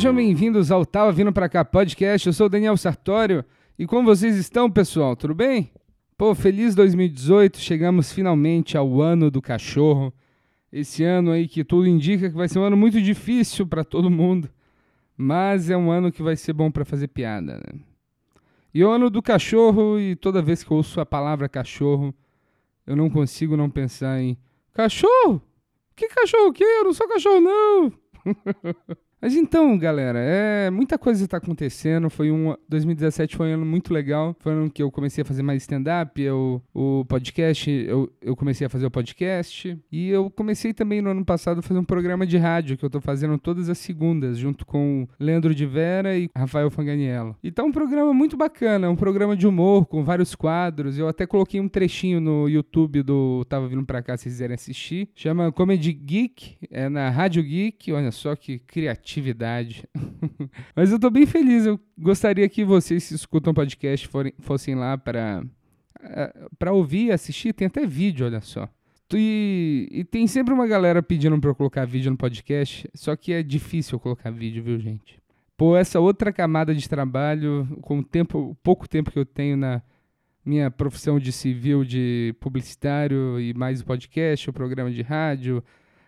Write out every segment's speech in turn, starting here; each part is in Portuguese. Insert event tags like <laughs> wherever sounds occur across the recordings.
Sejam bem-vindos ao Tava Vindo Pra Cá podcast. Eu sou o Daniel Sartório. E como vocês estão, pessoal? Tudo bem? Pô, feliz 2018. Chegamos finalmente ao ano do cachorro. Esse ano aí que tudo indica que vai ser um ano muito difícil para todo mundo. Mas é um ano que vai ser bom para fazer piada, né? E o ano do cachorro, e toda vez que eu ouço a palavra cachorro, eu não consigo não pensar em cachorro? Que cachorro que? Eu não sou cachorro, não! <laughs> Mas então, galera, é muita coisa está acontecendo. Foi um 2017 foi um ano muito legal. Foi um ano que eu comecei a fazer mais stand-up, o podcast, eu, eu comecei a fazer o podcast. E eu comecei também no ano passado a fazer um programa de rádio que eu estou fazendo todas as segundas, junto com Leandro de Vera e Rafael Fanganiello. E tá um programa muito bacana, um programa de humor com vários quadros. Eu até coloquei um trechinho no YouTube do Tava Vindo Pra Cá, se quiserem assistir. Chama Comedy Geek, é na Rádio Geek. Olha só que criativo atividade. <laughs> Mas eu tô bem feliz. Eu gostaria que vocês que escutam podcast forem, fossem lá para eh, para ouvir assistir. Tem até vídeo, olha só. E, e, tem sempre uma galera pedindo para eu colocar vídeo no podcast, só que é difícil colocar vídeo, viu, gente? Pô, essa outra camada de trabalho, com o tempo, pouco tempo que eu tenho na minha profissão de civil, de publicitário e mais o podcast, o programa de rádio,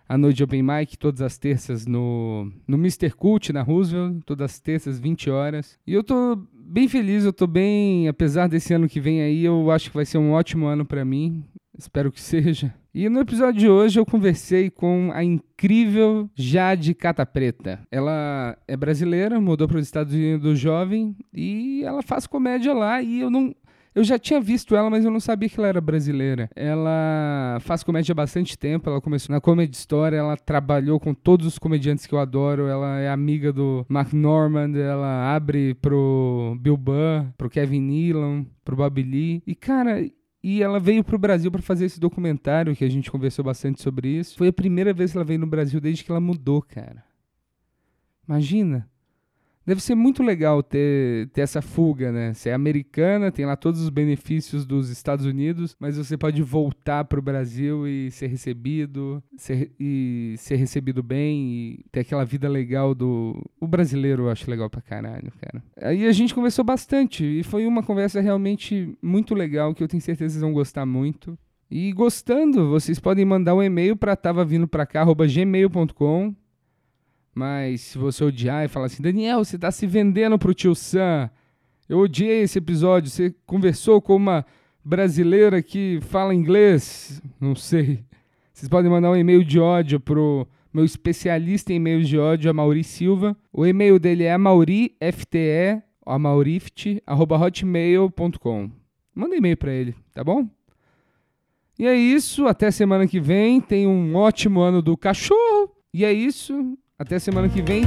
a noite de Open Mic, todas as terças no, no Mr. Cult, na Roosevelt, todas as terças, 20 horas. E eu tô bem feliz, eu tô bem, apesar desse ano que vem aí, eu acho que vai ser um ótimo ano para mim. Espero que seja. E no episódio de hoje eu conversei com a incrível Jade Cata Preta. Ela é brasileira, mudou para os Estados Unidos jovem e ela faz comédia lá e eu não eu já tinha visto ela, mas eu não sabia que ela era brasileira. Ela faz comédia há bastante tempo, ela começou na Comedy Story, ela trabalhou com todos os comediantes que eu adoro, ela é amiga do Mark Normand, ela abre pro Bill Burr, pro Kevin Nealon, pro Bob Lee. E, cara, e ela veio pro Brasil para fazer esse documentário, que a gente conversou bastante sobre isso. Foi a primeira vez que ela veio no Brasil desde que ela mudou, cara. Imagina. Deve ser muito legal ter, ter essa fuga, né? Você é americana, tem lá todos os benefícios dos Estados Unidos, mas você pode voltar para o Brasil e ser recebido, ser, e ser recebido bem e ter aquela vida legal do. O brasileiro eu acho legal pra caralho, cara. Aí a gente conversou bastante e foi uma conversa realmente muito legal que eu tenho certeza que vocês vão gostar muito. E gostando, vocês podem mandar um e-mail para tava vindo gmail.com mas se você odiar e falar assim, Daniel, você está se vendendo pro tio Sam. Eu odiei esse episódio. Você conversou com uma brasileira que fala inglês? Não sei. Vocês podem mandar um e-mail de ódio pro meu especialista em e-mails de ódio, a Mauri Silva. O e-mail dele é amaurifte, hotmail.com. Manda e-mail para ele, tá bom? E é isso, até semana que vem. Tenha um ótimo ano do cachorro. E é isso. Até semana que vem.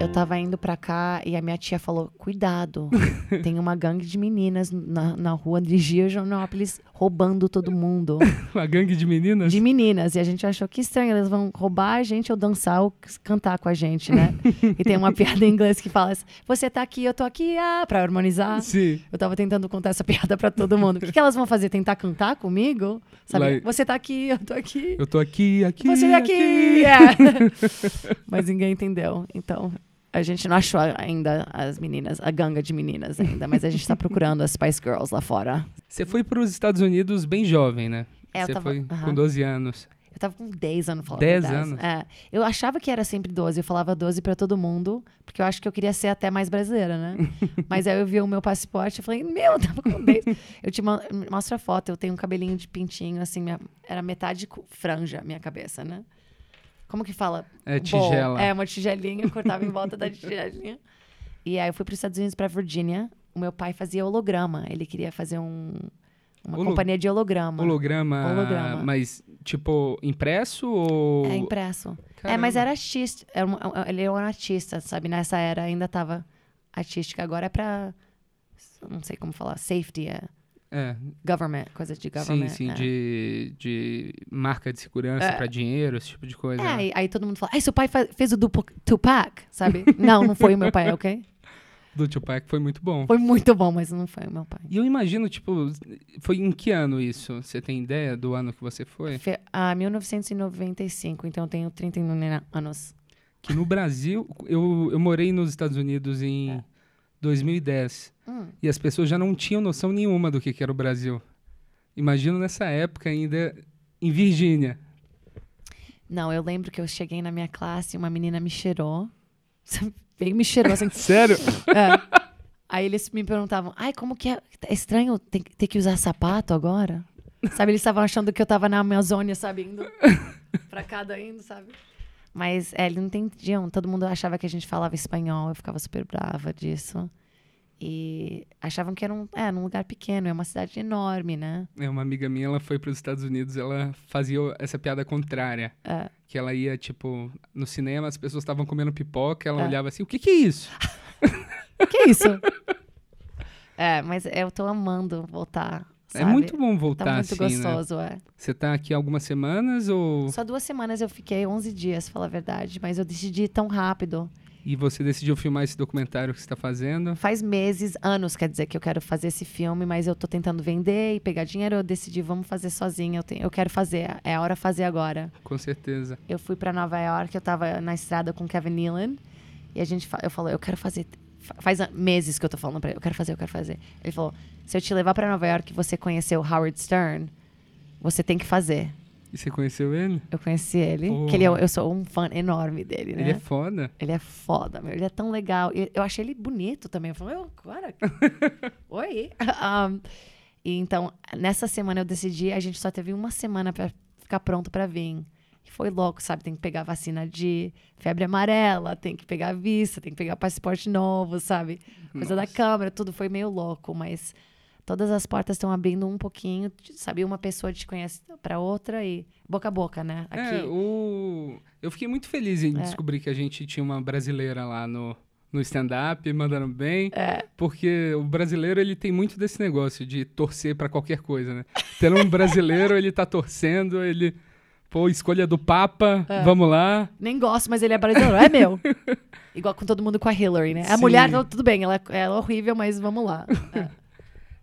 Eu tava indo pra cá e a minha tia falou: Cuidado, <laughs> tem uma gangue de meninas na, na rua de Gianópolis roubando todo mundo. <laughs> uma gangue de meninas? De meninas. E a gente achou que estranho, elas vão roubar a gente ou dançar ou cantar com a gente, né? <laughs> e tem uma piada em inglês que fala assim: Você tá aqui, eu tô aqui, ah, pra harmonizar. Sim. Eu tava tentando contar essa piada pra todo mundo. O que, que elas vão fazer? Tentar cantar comigo? Sabe? Like, Você tá aqui, eu tô aqui. Eu tô aqui, aqui. Você tá aqui. aqui. É. <laughs> Mas ninguém entendeu. Então, a gente não achou ainda as meninas, a ganga de meninas ainda, mas a gente tá <laughs> procurando as Spice Girls lá fora. Você foi para os Estados Unidos bem jovem, né? É, Você tava, foi com 12 anos. Eu tava com 10 anos falando 10 anos? É. Eu achava que era sempre 12, eu falava 12 para todo mundo, porque eu acho que eu queria ser até mais brasileira, né? <laughs> mas aí eu vi o meu passaporte e falei, meu, eu tava com 10. Eu te mostro a foto, eu tenho um cabelinho de pintinho, assim, minha, era metade franja minha cabeça, né? Como que fala? É tigela. Bom, é, uma tigelinha, eu cortava em volta da tigelinha. E aí eu fui para os Estados Unidos, para Virgínia. O meu pai fazia holograma. Ele queria fazer um, uma Holo... companhia de holograma. holograma. Holograma. Mas, tipo, impresso ou. É, impresso. Caramba. É, mas era artista. Era um, ele era um artista, sabe? Nessa era ainda tava artística. Agora é pra. Não sei como falar. Safety. É. É. Government, coisa de government. Sim, sim, é. de, de marca de segurança é. para dinheiro, esse tipo de coisa. É, aí, aí todo mundo fala, ai, seu pai fez o Tupac, sabe? <laughs> não, não foi o meu pai, ok? do Tupac foi muito bom. Foi muito bom, mas não foi o meu pai. E eu imagino, tipo, foi em que ano isso? Você tem ideia do ano que você foi? Fe ah, 1995, então eu tenho 31 anos. Que no Brasil, eu, eu morei nos Estados Unidos em É. 2010. Hum. E as pessoas já não tinham noção nenhuma do que, que era o Brasil. Imagino nessa época ainda em Virgínia. Não, eu lembro que eu cheguei na minha classe e uma menina me cheirou. <laughs> E me cheirou assim. <laughs> Sério? <laughs> É. Aí eles me perguntavam, ai, como que é? É estranho ter, ter que usar sapato agora? Sabe, eles estavam achando que eu tava na Amazônia, sabe, indo pra cada indo, sabe? Mas é, eles não entendiam. Todo mundo achava que a gente falava espanhol. Eu ficava super brava disso. E achavam que era um, é, num lugar pequeno, é uma cidade enorme, né? É, uma amiga minha, ela foi para os Estados Unidos, ela fazia essa piada contrária. É. Que ela ia, tipo, no cinema, as pessoas estavam comendo pipoca, ela É. olhava assim, o que que é isso? <laughs> Que isso? <laughs> é, mas eu tô amando voltar. É sabe? muito bom voltar Tá muito assim, né? gostoso, é. Você tá aqui algumas semanas ou... Só duas semanas eu fiquei, 11 dias, falar a verdade. Mas eu decidi ir tão rápido. E você decidiu filmar esse documentário que você tá fazendo? Faz meses, anos, quer dizer, que eu quero fazer esse filme, mas eu tô tentando vender e pegar dinheiro. Eu decidi, vamos fazer sozinha. Eu, tenho, eu quero fazer, é a hora de fazer agora. Com certeza. Eu fui pra Nova York, eu tava na estrada com o Kevin Nealon. E a gente, eu falei, eu quero fazer. fa- Faz meses que eu tô falando pra ele, eu quero fazer, eu quero fazer. Ele falou, se eu te levar pra Nova York e você conhecer o Howard Stern, você tem que fazer. E você conheceu ele? Eu conheci ele, que ele, é- eu sou um fã enorme dele, né? Ele é foda. Ele é foda, meu. Ele é tão legal. E Eu achei ele bonito também. Eu falei, "Ô, cara. <laughs> Oi. <laughs> Um, e então, nessa semana eu decidi, a gente só teve uma semana pra ficar pronto pra vir. E foi louco, sabe? Tem que pegar vacina de febre amarela, tem que pegar vista, tem que pegar passaporte novo, sabe? Coisa da Nossa. câmera, tudo foi meio louco, mas todas as portas estão abrindo um pouquinho, sabe? Uma pessoa te conhece pra outra e boca a boca, né? Aqui. É, o... Eu fiquei muito feliz em É. descobrir que a gente tinha uma brasileira lá no, no stand-up, mandando bem. É. Porque o brasileiro, ele tem muito desse negócio de torcer pra qualquer coisa, né? Tendo um brasileiro, ele tá torcendo, ele... Pô, escolha do Papa, É. vamos lá. Nem gosto, mas ele é brasileiro. É meu. <laughs> Igual com todo mundo com a Hillary, né? A Sim. mulher, tudo bem, ela, é- ela é horrível, mas vamos lá.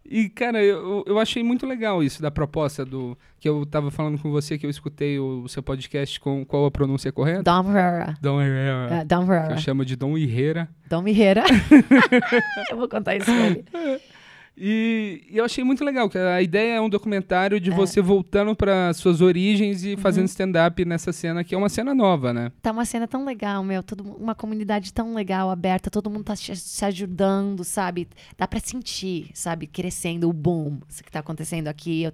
E, cara, eu, eu achei muito legal isso da proposta do... Que eu tava falando com você, que eu escutei o, seu podcast com qual a pronúncia correta? Dom Herrera. Dom Herrera. É, Dom que Herrera. eu chamo de Dom Herrera. Dom Herrera. <laughs> <laughs> eu vou contar isso pra ele. <laughs> E, e eu achei muito legal, que a ideia é um documentário de É. você voltando para suas origens Uhum. e fazendo stand-up nessa cena, que é uma cena nova, né? Tá uma cena tão legal, meu. Todo, uma comunidade tão legal, aberta. Todo mundo tá se, ajudando, sabe? Dá pra sentir, sabe? Crescendo o boom que tá acontecendo aqui. Eu,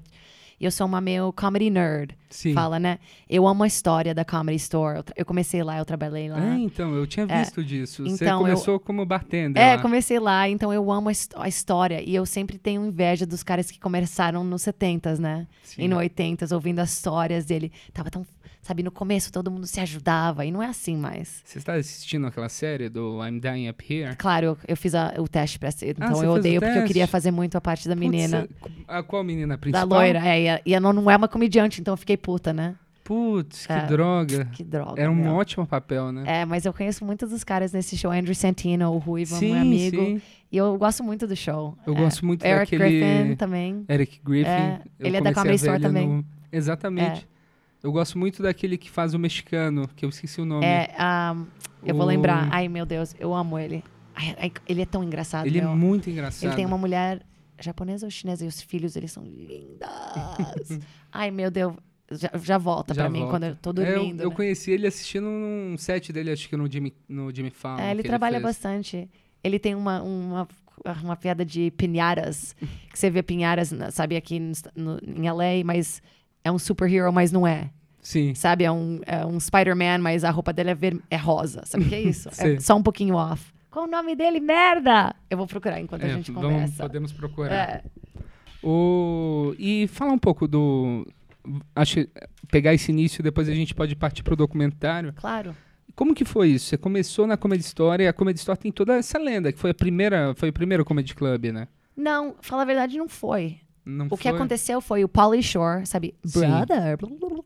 eu sou uma meio comedy nerd. Sim. Fala, né? Eu amo a história da Comedy Store. Eu, eu comecei lá, eu trabalhei lá. É, então, eu tinha visto disso. você Então, eu- começou como bartender É, lá. comecei lá, então eu amo a, a história. E eu sempre tenho inveja dos caras que começaram nos 70s, né? Sim. E no 80s, ouvindo as histórias dele. Tava tão. Sabe, no começo todo mundo se ajudava. E não é assim mais. Você está assistindo aquela série do I'm Dying Up Here? Claro, eu, eu fiz a- o teste pra ser. Ah, Então você eu odeio porque eu queria fazer muito a parte da menina. Putz, a qual menina Da principal? loira. É, e, a- e ela não é uma comediante, então eu fiquei puta, né? Putz, que É. droga. Que droga. Era um meu. ótimo papel, né? É, mas eu conheço muitos dos caras nesse show. Andrew Santino, o Ruivo, sim, meu amigo. sim. E eu gosto muito do show. Eu É, gosto muito Eric daquele... Griffin também. Eric Griffin. É, ele é da Comedy Store também. no- Exatamente. Eu gosto muito daquele que faz o mexicano, que eu esqueci o nome. É, um, eu vou O- lembrar. Ai, meu Deus, eu amo ele. Ai, ai, ele é tão engraçado, Ele é meu. muito engraçado. Ele tem uma mulher japonesa ou chinesa e os filhos, eles são lindas. <laughs> Ai, meu Deus. Já, já volta Já pra mim volta. quando eu tô É, dormindo. eu, eu né? conheci ele assistindo num set dele, acho que no Jimmy, no Jimmy Fallon. É, ele trabalha fez. bastante. Ele tem uma, uma, uma piada de pinharas. <laughs> que você vê pinharas, sabe, aqui no, no- em LA, mas é um superhero, mas não é. Sim. Sabe, é um, é um Spider-Man, mas a roupa dele é, ver, é rosa. Sabe o que é isso? <laughs> É só um pouquinho off. Qual o nome dele? Merda! Eu vou procurar enquanto a É, gente vamos- conversa. podemos procurar. É. O... E fala um pouco do. Acho pegar esse início depois a gente pode partir pro documentário. Claro. Como que foi isso? Você começou na Comedy Store e a Comedy Store tem toda essa lenda, que foi a primeira, foi o primeiro Comedy Club, né? Não, fala a verdade, não foi. Não O foi? que aconteceu foi o Pauly Shore, sabe? Brother.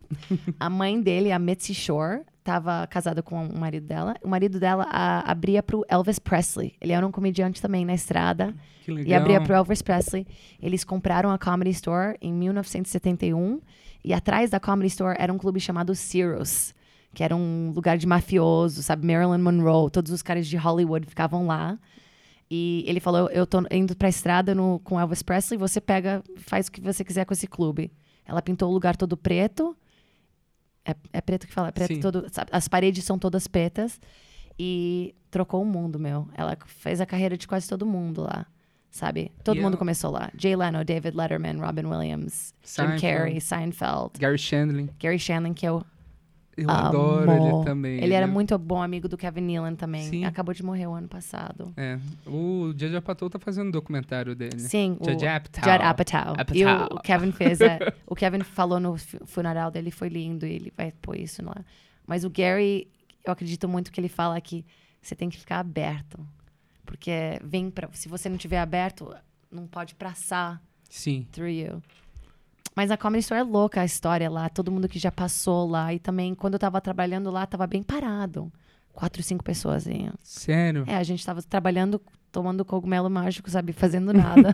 <laughs> a mãe dele, a Mitzi Shore, tava casada com o marido dela. O marido dela a, abria pro Elvis Presley. Ele era um comediante também na estrada. Que legal. E abria pro Elvis Presley. Eles compraram a Comedy Store em 1971. E atrás da Comedy Store era um clube chamado Ciro's, que era um lugar de mafioso, sabe? Marilyn Monroe, todos os caras de Hollywood ficavam lá. E ele falou: Eu tô indo pra estrada no, com Elvis Presley, você pega, faz o que você quiser com esse clube. Ela pintou o lugar todo preto. É, é preto que fala? É preto Sim. todo. As paredes são todas pretas. E trocou o mundo, meu. Ela fez a carreira de quase todo mundo lá. Sabe? Todo mundo começou lá. Jay Leno, David Letterman, Robin Williams, Jim Seinfeld. Carrey, Seinfeld, Gary Shandling. Gary Shandling, que eu Eu amo. adoro ele também. Ele era é- muito bom amigo do Kevin Nealon também. Sim. Acabou de morrer o ano passado. É. O Judd Apatow tá fazendo um documentário dele. Sim, o Apatow. Judd Apatow. E o, Apatow. o Kevin fez, é, <laughs> o Kevin falou no fu- funeral dele, foi lindo, e ele vai pôr isso lá. Mas o Gary, eu acredito muito que ele fala que você tem que ficar aberto. Porque vem para se você não tiver aberto, não pode passar Sim. through you. Mas a Comedy Store é louca a história lá, todo mundo que já passou lá. E também, quando eu tava trabalhando lá, tava bem parado. Quatro, cinco pessoas. Assim. Sério? É, a gente tava trabalhando, tomando cogumelo mágico, sabe? Fazendo nada.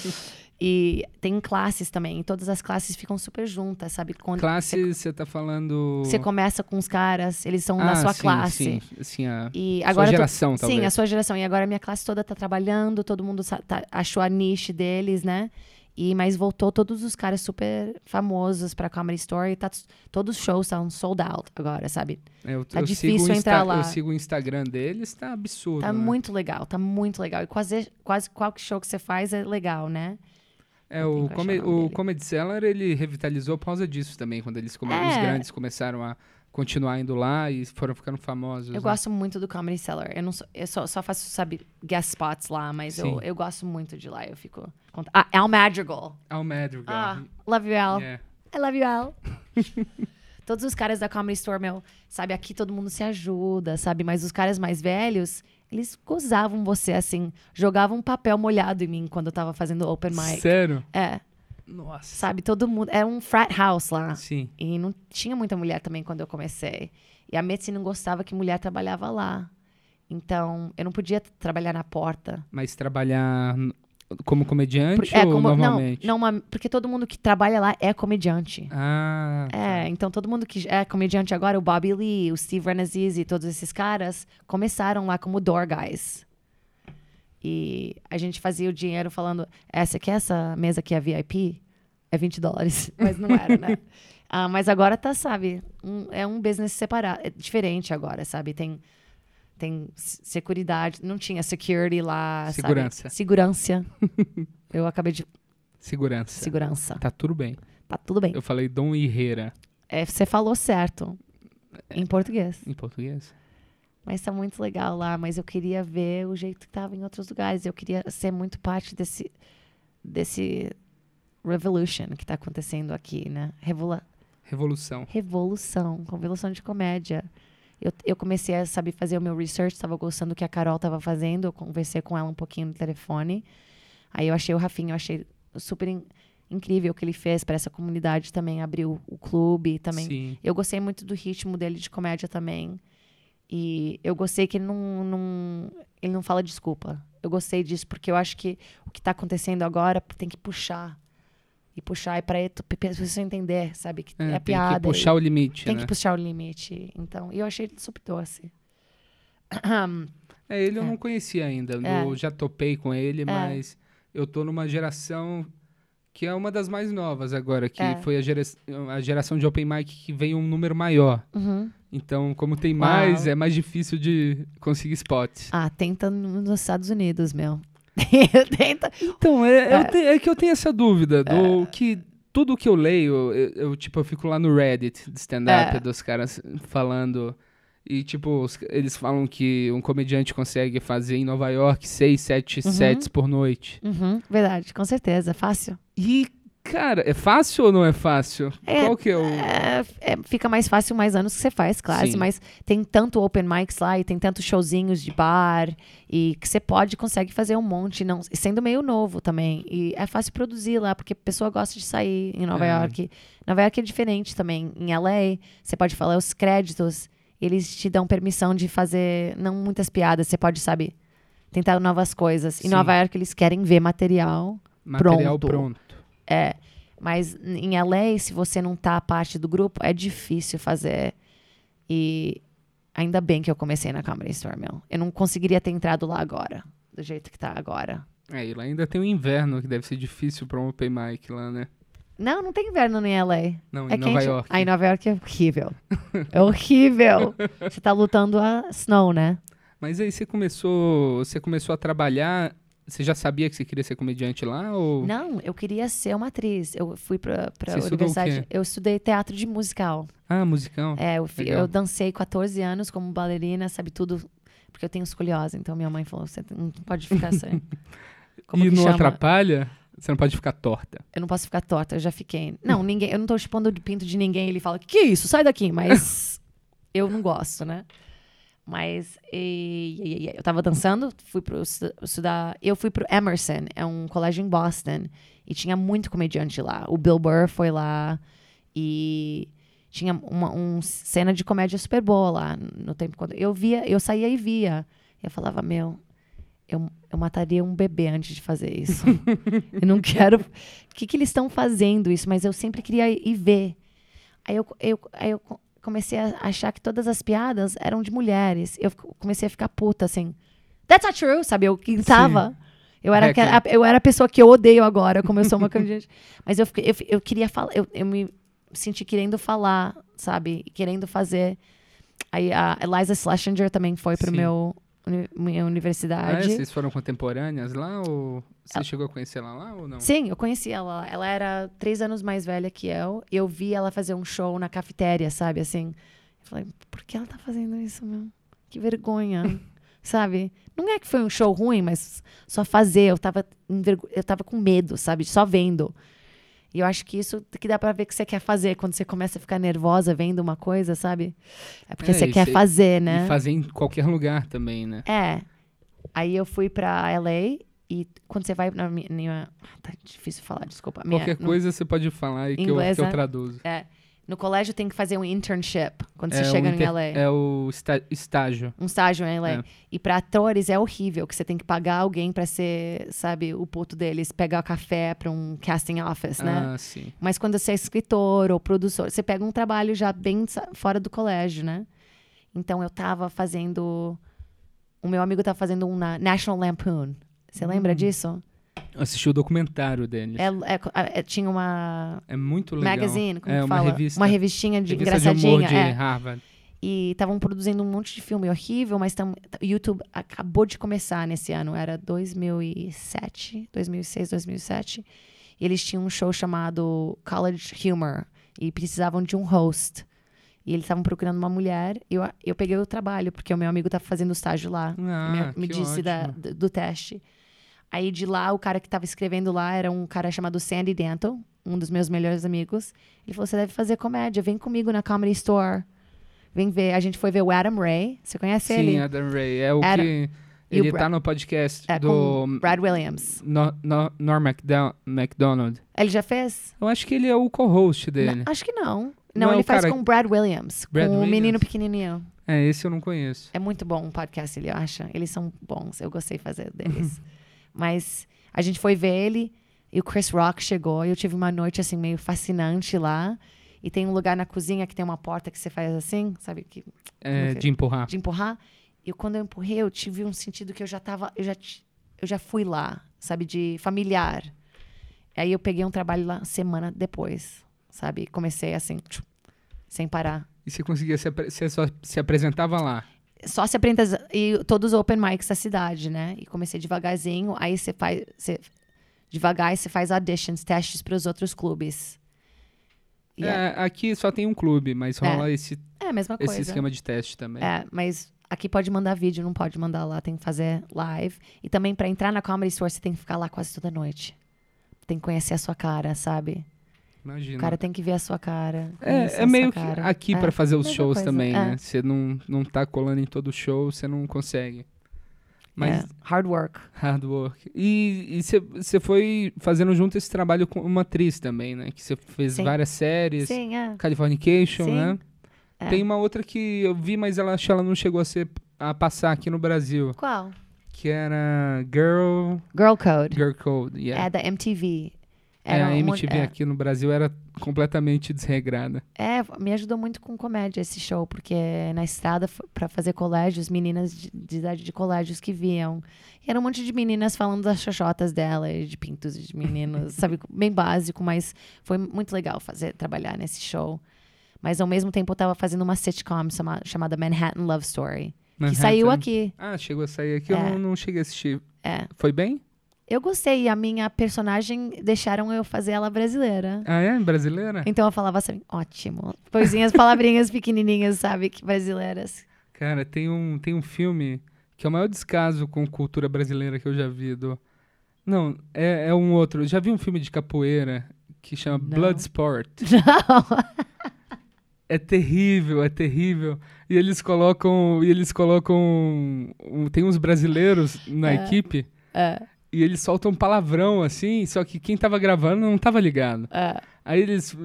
<laughs> e tem classes também. E todas as classes ficam super juntas, sabe? Quando Classe, você tá falando. Você, começa com os caras, eles são da Ah, sua sim, classe. Sim, sim a E sua geração, talvez. Sim, a sua geração. E agora a minha classe toda tá trabalhando, todo mundo tá- achou a niche deles, né? E, mas voltou todos os caras super famosos pra Comedy Store. E tá, todos os shows estão sold out agora, sabe? É, eu, tá eu difícil entrar lá. Eu sigo o Instagram deles, tá absurdo. Tá né? muito legal, tá muito legal. E quase, quase qualquer show que você faz é legal, né? É, Eu o, o o. Comedy Cellar, ele revitalizou por causa disso também, quando eles come- os É. grandes começaram a continuar indo lá e foram ficando famosos. Eu né? gosto muito do Comedy Cellar. Eu, não sou- eu só, só faço, sabe, guest spots lá, mas eu, Sim. eu gosto muito de lá. Eu fico. cont- Ah, Al Madrigal. Al Madrigal. Ah, love you, Al. Yeah. I love you, Al. <laughs> Todos os caras da Comedy Store, meu, sabe, aqui todo mundo se ajuda, sabe? Mas os caras mais velhos, eles gozavam você, assim, jogavam um papel molhado em mim quando eu tava fazendo open mic. Sério? É, Nossa. sabe, todo mundo. Era um frat house lá. Sim. E não tinha muita mulher também quando eu comecei. E a Metsi não gostava que mulher trabalhava lá. Então, eu não podia trabalhar na porta. Mas trabalhar como comediante é, ou como, não, normalmente? não uma- porque todo mundo que trabalha lá é comediante. Ah, É, então todo mundo que é comediante agora, o Bobby Lee, o Steve Renazizi, todos esses caras, começaram lá como door guys. E a gente fazia o dinheiro falando, essa aqui, essa mesa aqui é VIP, é 20 dólares. <laughs> Mas não era, né? <laughs> Ah, mas agora tá, sabe, um- é um business separado, é diferente agora, sabe? Tem, tem seguridade, não tinha security lá, sabe? Segurança. Segurança. <laughs> Eu acabei de... segurança. Segurança. Tá tudo bem. Tá tudo bem. Eu falei Dom Herrera É, você falou certo. Em português. em português. Mas tá muito legal lá, mas eu queria ver o jeito que tava em outros lugares. Eu queria ser muito parte desse desse revolution que tá acontecendo aqui, né? Revolu Revolução. revolução, revolução de comédia. Eu, eu comecei a saber fazer o meu research, estava gostando do que a Carol estava fazendo, eu conversei com ela um pouquinho no telefone. Aí eu achei o Rafinha, eu achei super in- incrível o que ele fez para essa comunidade também, abriu o clube também. Sim. Eu gostei muito do ritmo dele de comédia também. E eu gostei que ele não, não, ele não fala desculpa. Eu gostei disso, porque eu acho que o que está acontecendo agora tem que puxar. E puxar, e para pessoas entender, sabe? Que é, tem piada. que puxar o limite, tem né? que puxar o limite. Então, e eu achei ele super doce. É, ele eu É. não conhecia ainda. É. Eu já topei com ele, mas eu tô numa geração que é uma das mais novas agora, que É. foi a, gera- a geração de open mic que veio um número maior. Uhum. Então, como tem Uau. mais, é mais difícil de conseguir spots. Ah, tenta nos Estados Unidos, meu. <laughs> tenta. Então, é, É. te- é que eu tenho essa dúvida do que tudo que eu leio, eu, eu, tipo, eu fico lá no Reddit de stand-up É. dos caras falando. E, tipo, eles falam que um comediante consegue fazer em Nova York seis, sete Uhum. sets por noite. Uhum, verdade, com certeza. Fácil. E, cara, é fácil ou não é fácil? É, Qual que é o. É, é, fica mais fácil mais anos que você faz, claro. Sim. Mas tem tanto open mics lá e tem tantos showzinhos de bar e que você pode, consegue fazer um monte, não, sendo meio novo também. E é fácil produzir lá, porque a pessoa gosta de sair em Nova É. York. Nova York é diferente também. Em LA, você pode falar os créditos eles te dão permissão de fazer não muitas piadas, você pode, sabe, tentar novas coisas. Em Sim. Nova York eles querem ver material. Material Pronto. pronto. É, mas em LA, se você não tá parte do grupo, é difícil fazer. E ainda bem que eu comecei na Comedy Store, meu. Eu não conseguiria ter entrado lá agora, do jeito que tá agora. É, e lá ainda tem o inverno, que deve ser difícil pra um open mic lá, né? Não, não tem inverno em LA. Não, É em Nova quente. York. Ah, em Nova York é horrível. É horrível. <laughs> Você tá lutando a snow, né? Mas aí você começou, você começou a trabalhar, você já sabia que você queria ser comediante lá ou Não, eu queria ser uma atriz. Eu fui pra, pra Você o universidade. Eu estudei teatro de musical. Ah, musical. É, eu, fi- eu dancei 14 anos como bailarina, sabe tudo. Porque eu tenho escoliose. Então minha mãe falou: você não pode ficar assim. <laughs> Como e que não chama? atrapalha? Você não pode ficar torta. Eu não posso ficar torta, eu já fiquei. Não, ninguém, eu não tô chupando de pinto de ninguém. Ele fala, que isso? Sai daqui. Mas <laughs> eu não gosto, né? Mas e- e- e- eu tava dançando, fui pro estu- estudar. Eu fui pro Emerson, é um colégio em Boston. E tinha muito comediante lá. O Bill Burr foi lá. E tinha uma um cena de comédia super boa lá no tempo quando eu via, eu saía e via. Eu falava, meu, eu, eu mataria um bebê antes de fazer isso. <laughs> eu não quero. O que, que eles estão fazendo isso? Mas eu sempre queria ir ver. Aí eu, eu, aí eu comecei a achar que todas as piadas eram de mulheres. Eu comecei a ficar puta, assim. That's not true, sabe? Eu gritava. Eu era, Hacker. aquela- eu era a pessoa que eu odeio agora, como eu sou uma <laughs> comediante. Mas eu, eu, eu queria falar, eu, eu me senti querendo falar, sabe? Querendo fazer. Aí a Eliza Schlesinger também foi pro Sim. meu uni- minha Ah, é? universidade. Vocês foram contemporâneas lá ou você chegou a conhecer ela lá ou não? Sim, eu conheci ela. Ela era três anos mais velha que eu. Eu vi ela fazer um show na cafetéria, sabe? Assim. Eu falei, por que ela tá fazendo isso, meu? Que vergonha. <laughs> sabe? Não é que foi um show ruim, mas só fazer. Eu tava, eu tava com medo, sabe? Só vendo. E eu acho que isso que dá pra ver que você quer fazer quando você começa a ficar nervosa vendo uma coisa, sabe? É porque É, você e quer fazer, né? E fazer em qualquer lugar também, né? É. Aí eu fui pra LA e quando você vai na minha. minha- Tá difícil falar, desculpa. Minha- qualquer no- coisa você pode falar aí que eu, que eu é? traduzo. É. No colégio tem que fazer um internship quando você É o chega inter- em LA. É o esta- estágio. Um estágio em LA. É. E pra atores é horrível, que você tem que pagar alguém pra ser, sabe, o puto deles, pegar café pra um casting office, né? Ah, sim. Mas quando você é escritor ou produtor, você pega um trabalho já bem fora do colégio, né? Então eu tava fazendo. O meu amigo tava fazendo um na National Lampoon. Você Hum. lembra disso? Assisti o documentário deles. É, é- é- tinha uma É muito legal. magazine, como é, uma fala? revista. Uma revistinha de revista de humor engraçadinha. de é. Harvard. E estavam produzindo um monte de filme horrível, mas tam, o YouTube acabou de começar nesse ano. Era 2007, 2006, 2007. E eles tinham um show chamado College Humor. E precisavam de um host. E eles estavam procurando uma mulher. E eu, eu peguei o trabalho, porque o meu amigo estava fazendo estágio lá. Ah, me, me disse da- do, do teste. Aí de lá, o cara que estava escrevendo lá era um cara chamado Sandy Denton, um dos meus melhores amigos. Ele falou: Você deve fazer comédia, vem comigo na Comedy Store. Vem ver. A gente foi ver o Adam Ray. Você conhece Sim, ele? Adam Ray. É o Adam- que. Ele tá no podcast É, do Brad Williams. No, no, Norm MacDo- MacDonald. Ele já fez? Eu acho que ele é o co-host dele. Não, acho que não. Não Não, ele faz cara- com o Brad Williams. Brad com o Williams? menino pequenininho. É, esse eu não conheço. É muito bom o podcast, ele acha. Eles são bons. Eu gostei de fazer deles. <laughs> Mas a gente foi ver ele e o Chris Rock chegou. E eu tive uma noite, assim, meio fascinante lá. E tem um lugar na cozinha que tem uma porta que você faz assim, sabe? Que, É, de empurrar. de empurrar. E quando eu empurrei, eu tive um sentido que eu já tava... Eu já, eu já fui lá, sabe? De familiar. Aí eu peguei um trabalho lá semana depois, sabe? Comecei assim, tchum, sem parar. E você conseguia se, você só se apresentava lá. Só se apresenta e todos os open mics da cidade, né? E comecei devagarzinho, aí você faz você, devagar você faz auditions, testes para os outros clubes. E é, É, aqui só tem um clube, mas rola esse, é a mesma esse esquema de teste também. É, mas aqui pode mandar vídeo, não pode mandar lá, tem que fazer live. E também para entrar na Comedy Store você tem que ficar lá quase toda noite. Tem que conhecer a sua cara, sabe? Imagina. O cara tem que ver a sua cara. É, é meio que cara. aqui É, pra fazer os shows coisa, também, é. né? Você não, não tá colando em todo show, você não consegue. Mas é, hard work. hard work. E você- você foi fazendo junto esse trabalho com uma atriz também, né? Que você fez Sim. várias séries. Sim, é. Californication, Sim. né? É. Tem uma outra que eu vi, mas ela acho que ela não chegou a ser a passar aqui no Brasil, Qual? que era Girl Girl Code. Girl Code. Yeah. É da MTV. É, Era a um MTV é. aqui no Brasil era completamente desregrada. É, me ajudou muito com comédia esse show, porque na estrada pra fazer colégios, meninas de, de idade de colégios que viam. E era um monte de meninas falando das xoxotas dela, e de pintos de meninos, <laughs> sabe? Bem básico, mas foi muito legal fazer trabalhar nesse show. Mas ao mesmo tempo eu tava fazendo uma sitcom chama- chamada Manhattan Love Story, que Manhattan. saiu aqui. Ah, chegou a sair aqui, eu É. não, não cheguei a assistir. É. Foi bem? Eu gostei, a minha personagem deixaram eu fazer ela brasileira. Ah, é? Brasileira? Então eu falava assim, ótimo. Coisinhas, palavrinhas <laughs> pequenininhas, sabe? Que brasileiras. Cara, tem um, tem um filme que é o maior descaso com cultura brasileira que eu já vi. Do... Não, é, é um outro. Eu já vi um filme de capoeira que chama Não. Bloodsport. <laughs> Não. É terrível, é terrível. E eles colocam. E eles colocam. um- tem uns brasileiros na É. equipe É, e eles soltam palavrão assim, só que quem tava gravando não tava ligado. é. Aí eles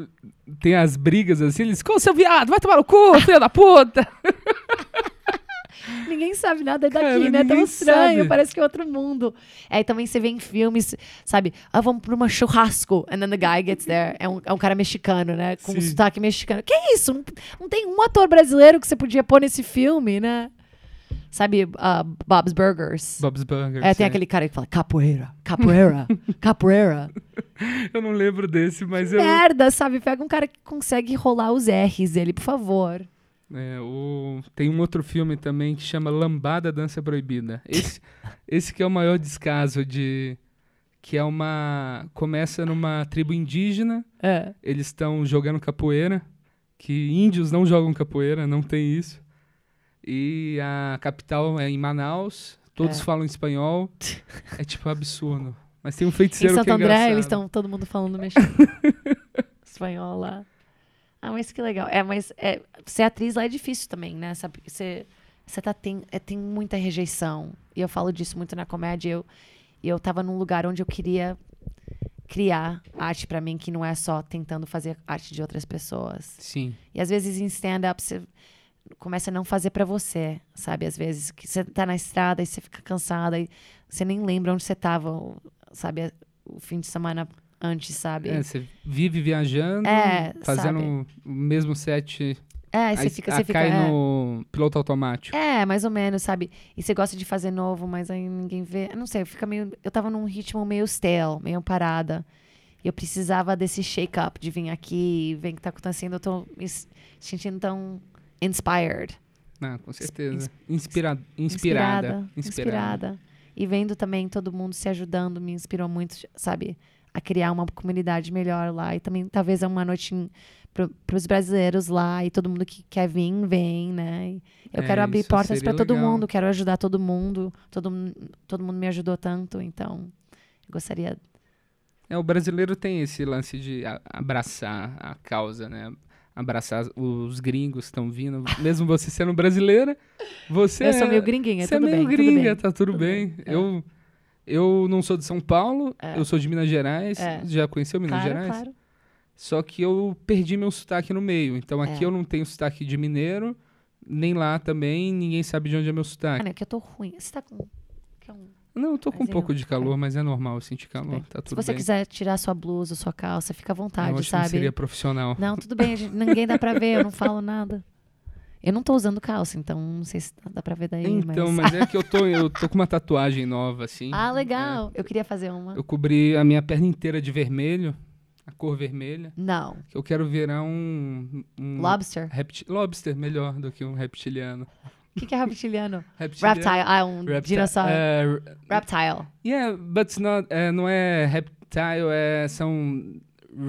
tem as brigas assim, eles, ô seu viado, vai tomar no cu, filho da puta! <laughs> Ninguém sabe nada daqui, Cara, né? É tão estranho, sabe. parece que é outro mundo. Aí também você vê em filmes, sabe? Ah, vamos pra uma churrasco. And then the guy gets there. É um, é um cara mexicano, né? Com um Sim. sotaque mexicano. Que isso? Não, não tem um ator brasileiro que você podia pôr nesse filme, né? Sabe, ah, Bob's Burgers. Bob's Burgers. É, tem é. aquele cara que fala capoeira, capoeira, <laughs> capoeira. Eu não lembro desse, mas eu. Merda, sabe? Pega um cara que consegue rolar os R's dele, por favor. É, o... Tem um outro filme também que chama Lambada Dança Proibida. Esse, <laughs> esse que é o maior descaso de. Que é uma. Começa numa tribo indígena, É. eles estão jogando capoeira. Que índios não jogam capoeira, não tem isso. E a capital é em Manaus, todos É. falam espanhol. <laughs> É tipo absurdo. Mas tem um Em feiticeiro Santo que é André, engraçado. eles estão todo mundo falando mexicano. <laughs> espanhol lá. Ah, mas que legal. É, mas é, ser atriz lá é difícil também, né? Sabe? Você, você tá, tem, é, tem muita rejeição. E eu falo disso muito na comédia. Eu, eu tava num lugar onde eu queria criar arte pra mim, que não é só tentando fazer arte de outras pessoas. Sim. E às vezes em stand-up você começa a não fazer pra você, sabe? Às vezes que você tá na estrada e você fica cansada e você nem lembra onde você tava, sabe? O fim de semana antes, sabe? É, você vive viajando, É, fazendo sabe? o mesmo set. É, você fica, ah, você fica cai é. no piloto automático. É, mais ou menos, sabe? E você gosta de fazer novo, mas aí ninguém vê. Eu não sei, fica meio. Eu tava num ritmo meio stale, meio parada. E eu precisava desse shake-up de vir aqui ver o que tá acontecendo. Eu tô me sentindo tão inspired. Ah, com certeza. Inspira... Inspirada. inspirada, inspirada. E vendo também todo mundo se ajudando, me inspirou muito, sabe, a criar uma comunidade melhor lá. E também, talvez, é uma noite para os brasileiros lá. E todo mundo que quer vir, vem, né? Eu É, quero abrir portas para todo mundo, quero ajudar todo mundo. Todo, todo mundo me ajudou tanto, então eu gostaria. É, o brasileiro tem esse lance de abraçar a causa, né? Abraçar os gringos que estão vindo. Mesmo você sendo brasileira, você eu sou é, meio gringuinha, você é meio bem. gringa, tudo bem. tá tudo, tudo bem. bem, é. Eu, eu não sou de São Paulo, É. eu sou de Minas Gerais. É. Já conheceu Minas Claro, Gerais? claro. Só que eu perdi meu sotaque no meio. Então aqui É. eu não tenho sotaque de mineiro, nem lá também, ninguém sabe de onde é meu Ah, sotaque. não, é que eu tô ruim. Você tá com. quer um- Não, eu tô com um Mas eu- pouco de calor, mas é normal eu sentir calor, tá tudo Se você bem. quiser tirar sua blusa, sua calça, fica à vontade, eu acho que sabe? não seria profissional. Não, tudo bem, gente- ninguém dá pra ver, eu não falo nada. Eu não tô usando calça, então não sei se dá pra ver daí, Então, mas... mas é que eu tô, eu tô com uma tatuagem nova, assim. Ah, legal. Eu queria fazer uma. É, eu cobri a minha perna inteira de vermelho, a cor vermelha. Não. que Eu quero virar um. um Lobster. repti- lobster, melhor do que um reptiliano. O que, que é reptiliano? <laughs> Reptiliano- Reptile. Ah, um repti- dinossauro. é, Reptile. yeah, but it's not, é, não é reptile, é, são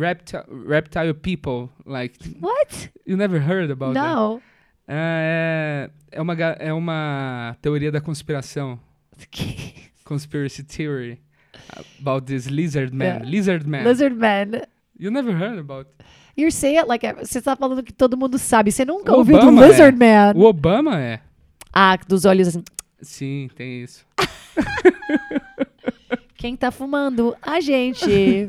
repti reptile people. Like, What? you never heard about that? Não. É, é, uma, é uma teoria da conspiração. <laughs> Conspiracy theory. About this lizard man. Yeah. Lizard man. Lizard man. You never heard about You say it like... Você tá falando que todo mundo sabe. Você nunca O ouviu Obama do Lizard é. man. O Obama é. Ah, dos olhos assim. Sim, tem isso. <laughs> Quem tá fumando? A gente. <laughs>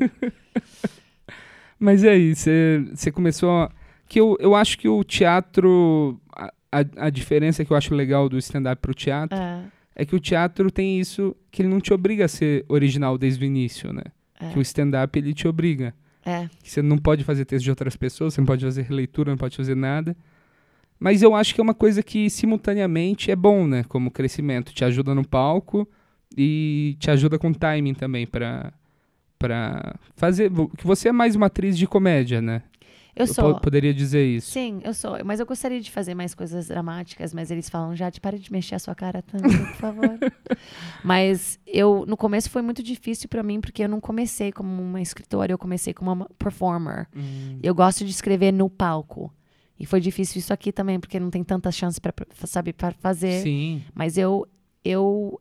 Mas e aí, você começou. a- Que eu, eu acho que o teatro. A, a, a diferença que eu acho legal do stand-up pro teatro É, é que o teatro tem isso que ele não te obriga a ser original desde o início, né? É. Que o stand-up ele te obriga. é. Que você não pode fazer texto de outras pessoas, você não pode fazer leitura, não pode fazer nada. Mas eu acho que é uma coisa que simultaneamente é bom, né? Como crescimento. Te ajuda no palco e te ajuda com timing também pra, pra fazer. Que você é mais uma atriz de comédia, né? Eu sou. po- poderia dizer isso. Sim, eu sou. Mas eu gostaria de fazer mais coisas dramáticas, mas eles falam, já, para de mexer a sua cara tanto, por favor. <laughs> mas eu, no começo foi muito difícil pra mim, porque eu não comecei como uma escritora, eu comecei como uma performer. Eu gosto de escrever no palco. E foi difícil isso aqui também, porque não tem tanta chance para sabe, para fazer. Sim. Mas eu, eu,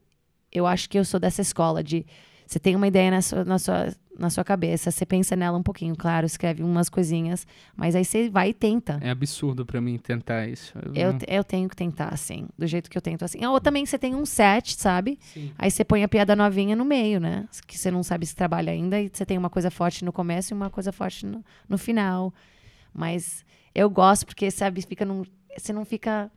eu acho que eu sou dessa escola de você tem uma ideia na sua, na sua, na sua cabeça, você pensa nela um pouquinho, claro, escreve umas coisinhas, mas aí você vai e tenta. É absurdo pra mim tentar isso. Eu, não- te- eu tenho que tentar, assim, do jeito que eu tento, assim. Ou também você tem um set, sabe? Sim. Aí você põe a piada novinha no meio, né? Que você não sabe se trabalha ainda e você tem uma coisa forte no começo e uma coisa forte no, no final. Mas eu gosto porque, sabe, fica num, você não fica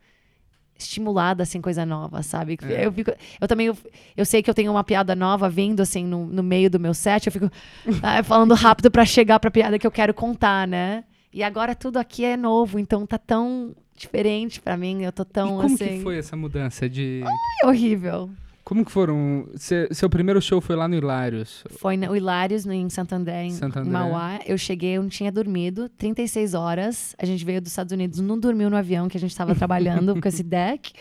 estimulada, assim, coisa nova, sabe? É. Eu, fico, eu também, eu, eu sei que eu tenho uma piada nova vindo, assim, no, no meio do meu set, eu fico <laughs> ah, falando rápido pra chegar pra piada que eu quero contar, né? E agora tudo aqui é novo, então tá tão diferente pra mim, eu tô E tão, como assim... que foi essa mudança de. É horrível. Como que foram. cê- seu primeiro show foi lá no Hilários. Foi no Hilários, no- em Santo André, em Santo André. Mauá. Eu cheguei, eu não tinha dormido. 36 horas. A gente veio dos Estados Unidos, não dormiu no avião que a gente estava trabalhando com esse <laughs> deck.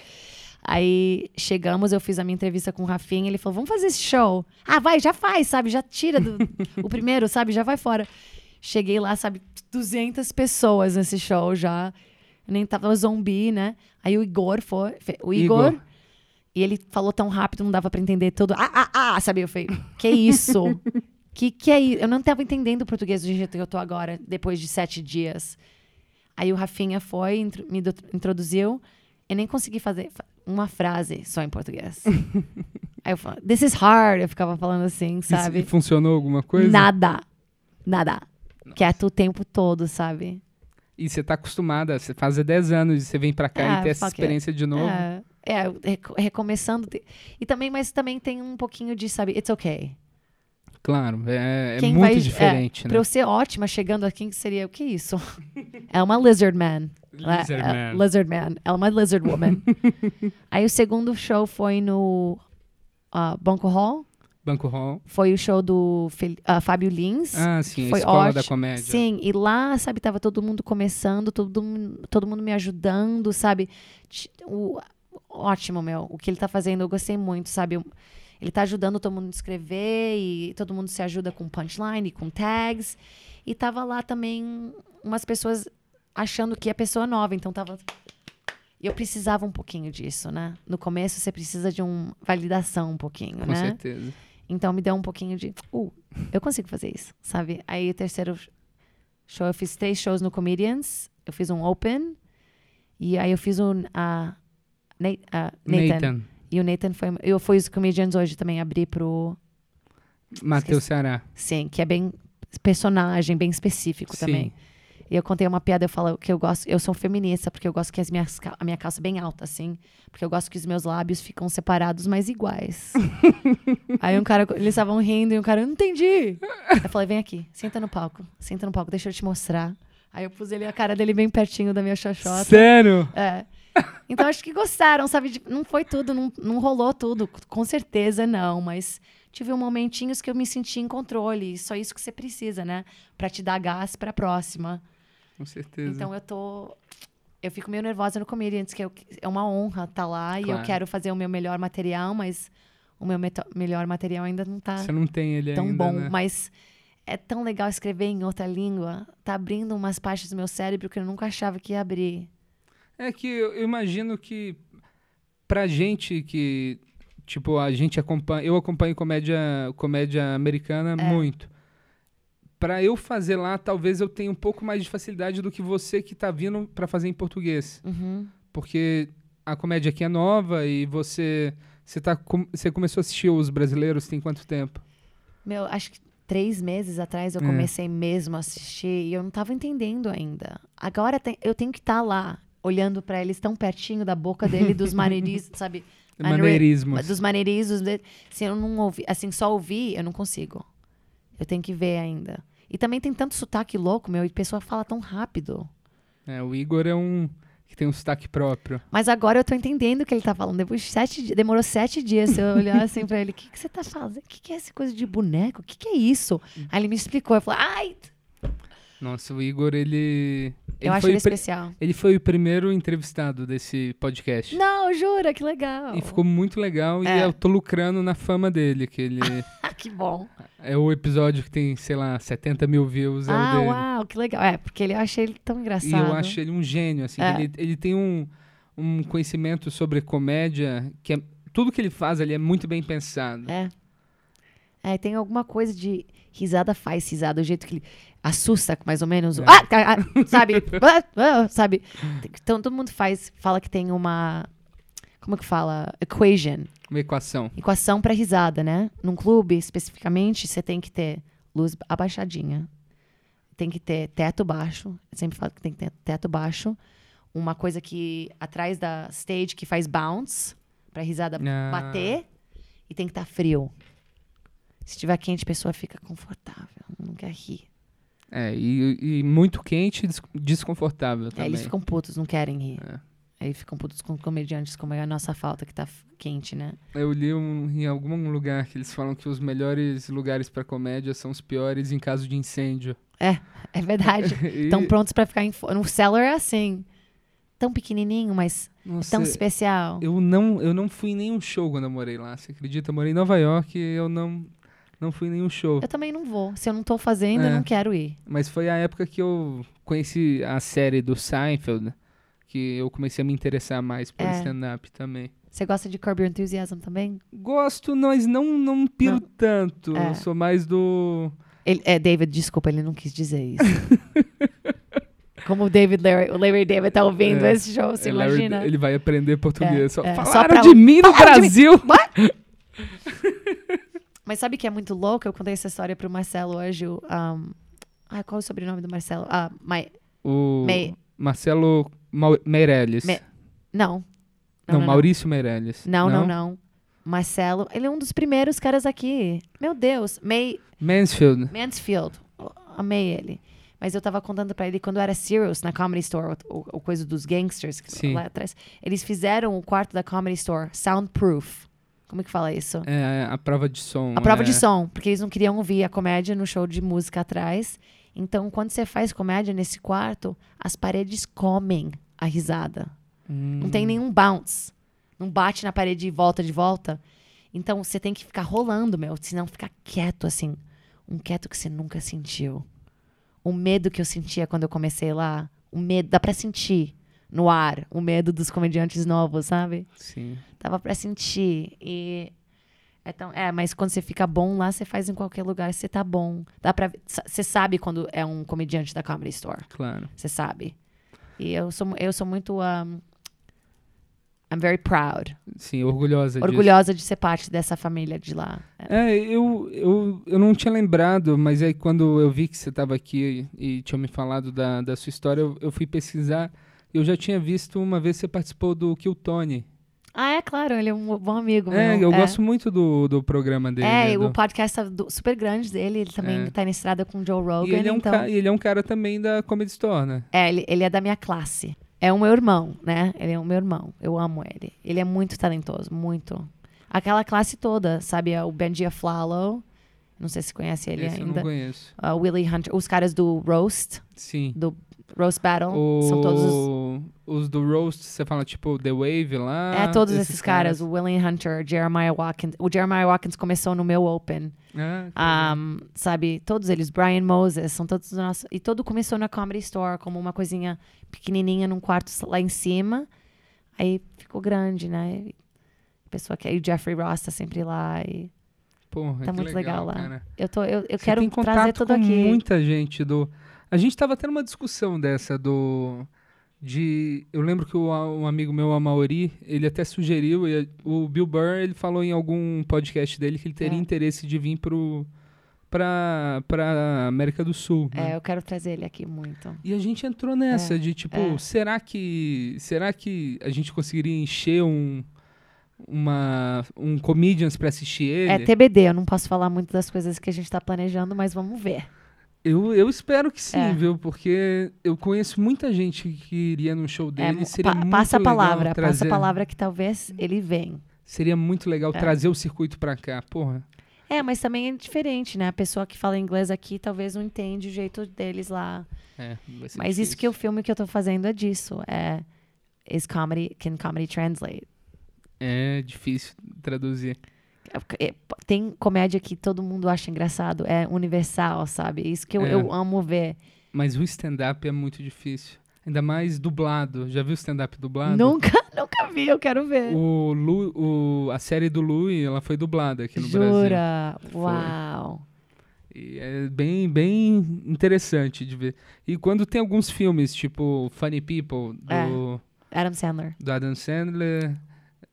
Aí chegamos, eu fiz a minha entrevista com o Rafinha. Ele falou: Vamos fazer esse show. Ah, vai, já faz, sabe? Já tira do, <laughs> o primeiro, sabe? Já vai fora. Cheguei lá, sabe? 200 pessoas nesse show já. Eu nem tava zumbi, né? Aí o Igor foi. O Igor. Igor. E ele falou tão rápido, não dava pra entender tudo. Ah, ah, ah, sabe? Eu falei, que isso? que que é isso? Eu não tava entendendo o português do jeito que eu tô agora, depois de sete dias. Aí o Rafinha foi, me introduziu. Eu nem consegui fazer fa- uma frase só em português. <laughs> Aí eu falei, this is hard. Eu ficava falando assim, sabe? E funcionou alguma coisa? Nada. Nada. Quieto o tempo todo, sabe? E você tá acostumada, você faz há 10 anos e você vem pra cá Ah, e tem essa experiência de novo. É, é reco- recomeçando. E também, mas também tem um pouquinho de, sabe, it's okay. Claro, é, é muito vai- diferente, Pra né? eu ser ótima chegando aqui, seria o que é isso? <laughs> É uma lizard man. Ela- Lizard é- Man. lizard man. É uma lizard woman. <laughs> Aí o segundo show foi no ah, Banco Hall. Banco Hall. Foi o show do ah, Fábio Lins. Ah, sim, a Foi escola da ótimo. comédia. Sim, e lá, sabe, tava todo mundo começando, todo mundo, todo mundo me ajudando, sabe? O, ótimo, meu. O que ele tá fazendo, eu gostei muito, sabe? Ele tá ajudando todo mundo a escrever e todo mundo se ajuda com punchline, com tags. E tava lá também umas pessoas achando que é pessoa nova, então tava. E eu precisava um pouquinho disso, né? No começo você precisa de uma validação um pouquinho, Com né? certeza. Então me deu um pouquinho de, uh, eu consigo fazer isso, sabe? Aí o terceiro show, eu fiz três shows no Comedians, eu fiz um Open, e aí eu fiz um a Nathan. Nathan. E o Nathan foi, eu fui os Comedians hoje também, abri pro, Matheus Ceará. sim, que é bem personagem, bem específico Sim. também. E eu contei uma piada, eu falo que eu gosto, eu sou feminista, porque eu gosto que as minhas, a minha calça é bem alta, assim. Porque eu gosto que os meus lábios ficam separados, mas iguais. <laughs> Aí um cara, eles estavam rindo e um cara, eu não entendi. Eu falei, vem aqui, senta no palco, senta no palco, deixa eu te mostrar. Aí eu pus ele, a cara dele bem pertinho da minha xoxota. Sério? É. Então acho que gostaram, sabe? Não foi tudo, não, não rolou tudo, com certeza não, mas tive um momentinhos que eu me senti em controle, e só isso que você precisa, né? Pra te dar gás pra próxima. Com certeza. Então eu tô eu fico meio nervosa no Comedians, que eu- é uma honra estar lá e Claro. eu quero fazer o meu melhor material, mas o meu melhor material ainda não tá Você não tem ele tão ainda, bom, né? mas é tão legal escrever em outra língua. Tá abrindo umas partes do meu cérebro que eu nunca achava que ia abrir. É que eu imagino que pra gente que tipo a gente acompanha, eu acompanho comédia comédia americana É. muito. Pra eu fazer lá, talvez eu tenha um pouco mais de facilidade do que você que tá vindo pra fazer em português, Uhum. porque a comédia aqui é nova e você você tá você começou a assistir os brasileiros tem quanto tempo? Meu, acho que três meses atrás eu É. comecei mesmo a assistir e eu não tava entendendo ainda. Agora tem- eu tenho que estar lá, olhando pra eles tão pertinho da boca dele, dos <laughs> maneirismos, sabe? Maneirismos. Dos maneirismos dele. Se eu não ouvir, assim, só ouvir, eu não consigo. Eu tenho que ver ainda. E também tem tanto sotaque louco, meu, e a pessoa fala tão rápido. É, o Igor é um que tem um sotaque próprio. Mas agora eu tô entendendo o que ele tá falando. Depois de sete demorou sete dias se eu olhar assim pra ele. O que, que você tá fazendo? O que, que é essa coisa de boneco? O que, que é isso? Aí ele me explicou. Eu falei, ai, Nossa, o Igor, ele. Eu ele acho foi ele especial. Ele foi o primeiro entrevistado desse podcast. Não, jura, que legal. E ficou muito legal É. e eu tô lucrando na fama dele, que ele <laughs> que bom. é o episódio que tem, sei lá, 70 mil views, é o ah, dele. uau, que legal. É, porque ele eu achei ele tão E engraçado. eu acho ele um gênio, assim. É. Ele, ele tem um, um conhecimento sobre comédia que é. Tudo que ele faz ali é muito bem pensado. É. É, tem alguma coisa de risada faz risada, o jeito que ele assusta, mais ou menos. É. Ah, ah, sabe? <laughs> Ah, ah, sabe? Então todo mundo faz, fala que tem uma. Como que fala? Equation. Uma equação. Equação para risada, né? Num clube, especificamente, você tem que ter luz abaixadinha. Tem que ter teto baixo. Eu sempre falo que tem que ter teto baixo. Uma coisa que atrás da stage que faz bounce pra risada Ah. bater. E tem que estar frio. Se estiver quente, a pessoa fica confortável. Não quer rir. É, e, e muito quente e des- desconfortável também. eles ficam putos, não querem rir. É. Aí ficam putos com comediantes, como é a nossa falta que tá quente, né? Eu li um- em algum lugar que eles falam que os melhores lugares pra comédia são os piores em caso de incêndio. É verdade. <laughs> E- Estão prontos pra ficar em. No cellar é assim. Tão pequenininho, mas Nossa, tão especial. eu não, eu não fui em nenhum show quando eu morei lá. Você acredita? Eu morei em Nova York e eu não, não fui em nenhum show. Eu também não vou. Se eu não tô fazendo, eu É. não quero ir. Mas foi a época que eu conheci a série do Seinfeld, que eu comecei a me interessar mais por É. stand-up também. Você gosta de Curb Your Enthusiasm também? Gosto, mas não, não piro Não. tanto. É. Eu sou mais do. Ele, é, David, desculpa, ele não quis dizer isso. <laughs> Como o David Larry, o Larry David tá ouvindo É. esse show, você É, Larry- imagina? Ele vai aprender português. Só, é. Só Falaram pra- de mim no de mim. <laughs> Mas sabe que é muito louco? Eu contei essa história pro Marcelo hoje. Um, ai, qual é o sobrenome do Marcelo? Ah, Mai- O Mei- Marcelo Mau- Meirelles. Me- não. não, Maurício Meirelles. Não, não, não. Marcelo, ele é um dos primeiros caras aqui. Meu Deus, May Mansfield. Mansfield. Amei ele. Mas eu tava contando pra ele quando era Sirius na Comedy Store, o, o coisa dos gangsters que Sim. lá atrás. Eles fizeram o quarto da Comedy Store soundproof. Como é que fala isso? É a prova de som. A prova é. de som, porque eles não queriam ouvir a comédia no show de música atrás. Então, quando você faz comédia nesse quarto, as paredes comem a risada. Hum, Não tem nenhum bounce. Não bate na parede e volta de volta. Então você tem que ficar rolando, meu. Senão ficar quieto, assim. Um quieto que você nunca sentiu. O medo que eu sentia quando eu comecei lá. O medo, dá pra sentir no ar. O medo dos comediantes novos, sabe? Sim. Dava pra sentir. E. É, tão, é, mas quando você fica bom lá, você faz em qualquer lugar, você tá bom. Dá pra. Você sabe quando é um comediante da Comedy Store. Claro. Você sabe. E eu sou, eu sou muito. Um, I'm very proud. Sim, orgulhosa disso. Orgulhosa de ser parte dessa família de lá. É. É, eu, eu, eu não tinha lembrado, mas aí quando eu vi que você estava aqui e tinha me falado da, da sua história, eu, eu fui pesquisar. Eu já tinha visto uma vez que você participou do Kill Tony. Ah, é claro, ele é um bom amigo. É, meu. eu gosto muito do, do programa dele. É, né, o do- podcast tá do- super grande dele. Ele também É. tá na estrada com o Joe Rogan. E ele, é um então... ca- ele é um cara também da Comedy Store, né? É, ele, ele é da minha classe. É o meu irmão, né? Ele é o meu irmão. Eu amo ele. Ele é muito talentoso, muito. Aquela classe toda, sabe? O Benji Aflalo. Não sei se conhece ele Esse eu ainda. não conheço. Uh, Willie Hunter. Os caras do Roast, Sim. do Roast Battle. O- São todos os Os do Roast, você fala tipo The Wave lá. É, todos esses, caras. O William Hunter, Jeremiah Watkins. O Jeremiah Watkins começou no meu Open. Ah, Um, sabe? Todos eles. Brian Moses, são todos os nossos. E todo começou na Comedy Store, como uma coisinha pequenininha num quarto lá em cima. Aí ficou grande, né? A pessoa que. E o Jeffrey Ross tá sempre lá. E porra, tá muito legal, lá. cara. eu, tô, eu, eu Você quero trazer tudo com aqui. muita gente do. A gente tava tendo uma discussão dessa do. De. Eu lembro que o, um amigo meu, a Maori, ele até sugeriu, e o Bill Burr, ele falou em algum podcast dele que ele teria É. interesse de vir pro, pra, pra América do Sul. né? É, eu quero trazer ele aqui muito. E a gente entrou nessa É, de tipo, é. será que será que a gente conseguiria encher um uma um comedians pra assistir ele? É TBD, eu não posso falar muito das coisas que a gente tá planejando, mas vamos ver. Eu, eu espero que sim, É. viu? Porque eu conheço muita gente que iria no show É, dele. seria pa- muito passa a palavra, trazer, passa a palavra que talvez ele venha. Seria muito legal É. trazer o circuito pra cá, porra. É, mas também é diferente, né? A pessoa que fala inglês aqui talvez não entende o jeito deles lá. É, Mas isso que o difícil. filme que eu tô fazendo é disso. É is comedy can comedy translate? é difícil traduzir. É, Tem comédia que todo mundo acha engraçado, é universal, sabe? Isso que eu, É. eu amo ver. Mas o stand-up é muito difícil. Ainda mais dublado. Já viu stand-up dublado? Nunca, <laughs> nunca vi, eu quero ver. O Lu, o, a série do Louis, ela foi dublada aqui no Brasil. Jura? Uau. E é bem, bem interessante de ver. E quando tem alguns filmes, tipo Funny People, do, Adam Sandler. do Adam Sandler,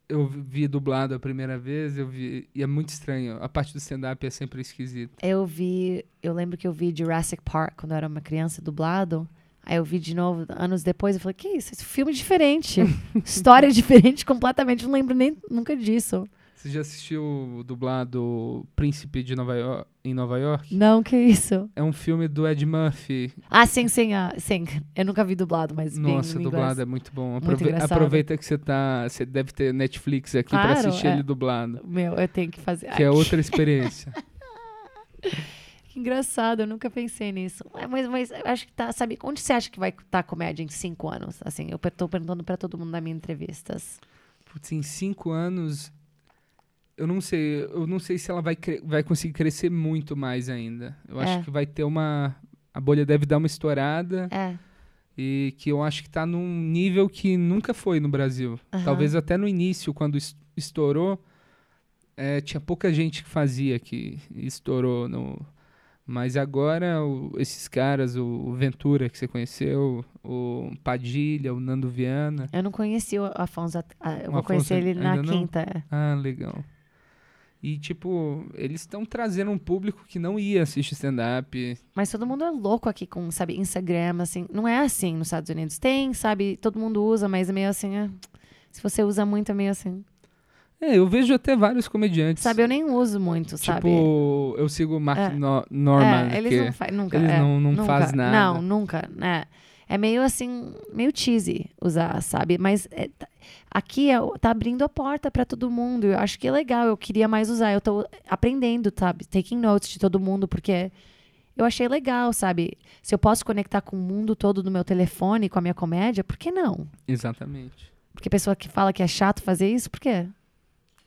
eu vi dublado a primeira vez, eu vi, e é muito estranho. A parte do stand-up é sempre esquisita. Eu vi, eu lembro que eu vi Jurassic Park quando eu era uma criança dublado. Aí eu vi de novo anos depois e falei: "Que isso? Esse filme é diferente. <laughs> História diferente completamente. Não lembro nem nunca disso". Você já assistiu o dublado Príncipe de Nova York, em Nova York? Não, que isso? É um filme do Ed Murphy. Ah, sim, sim, ah, sim. Eu nunca vi dublado, mas Nossa, dublado é muito bom. Muito Aprove- engraçado. aproveita que você tá. Você deve ter Netflix aqui pra Claro, assistir é. ele dublado. Meu, eu tenho que fazer. Que é outra experiência. <laughs> Que engraçado, eu nunca pensei nisso. Mas, mas acho que tá, sabe, onde você acha que vai estar a comédia em cinco anos? Assim, eu tô perguntando pra todo mundo nas minhas entrevistas. Putz, em cinco anos, eu não sei. Eu não sei se ela vai, vai conseguir crescer muito mais ainda. Eu É. acho que vai ter uma. A bolha deve dar uma estourada É, e que eu acho que tá num nível que nunca foi no Brasil. Aham. Talvez até no início, quando es- estourou, é, tinha pouca gente que fazia que estourou no. Mas agora, o- esses caras, o Ventura que você conheceu, o Padilha, o Nando Viana. eu não conheci o Afonso. ah, Eu O vou conhecer Afonso ele na ainda não? quinta. é. Ah, legal. E, tipo, eles estão trazendo um público que não ia assistir stand-up. Mas todo mundo é louco aqui com, sabe, Instagram, assim. Não é assim nos Estados Unidos. Tem, sabe, todo mundo usa, mas é meio assim, é, se você usa muito, é meio assim. É, eu vejo até vários comediantes. Sabe, eu nem uso muito, sabe? Tipo, eu sigo o Mark É. No- Norman, é, eles não fazem, nunca. eles é, não- não nunca, faz nada. Não, nunca, né? É meio assim, meio cheesy usar, sabe? Mas é, tá- aqui é, tá abrindo a porta pra todo mundo. Eu acho que é legal, eu queria mais usar. Eu tô aprendendo, sabe? Taking notes de todo mundo, porque eu achei legal, sabe? Se eu posso conectar com o mundo todo no meu telefone, com a minha comédia, por que não? Exatamente. Porque a pessoa que fala que é chato fazer isso, por quê?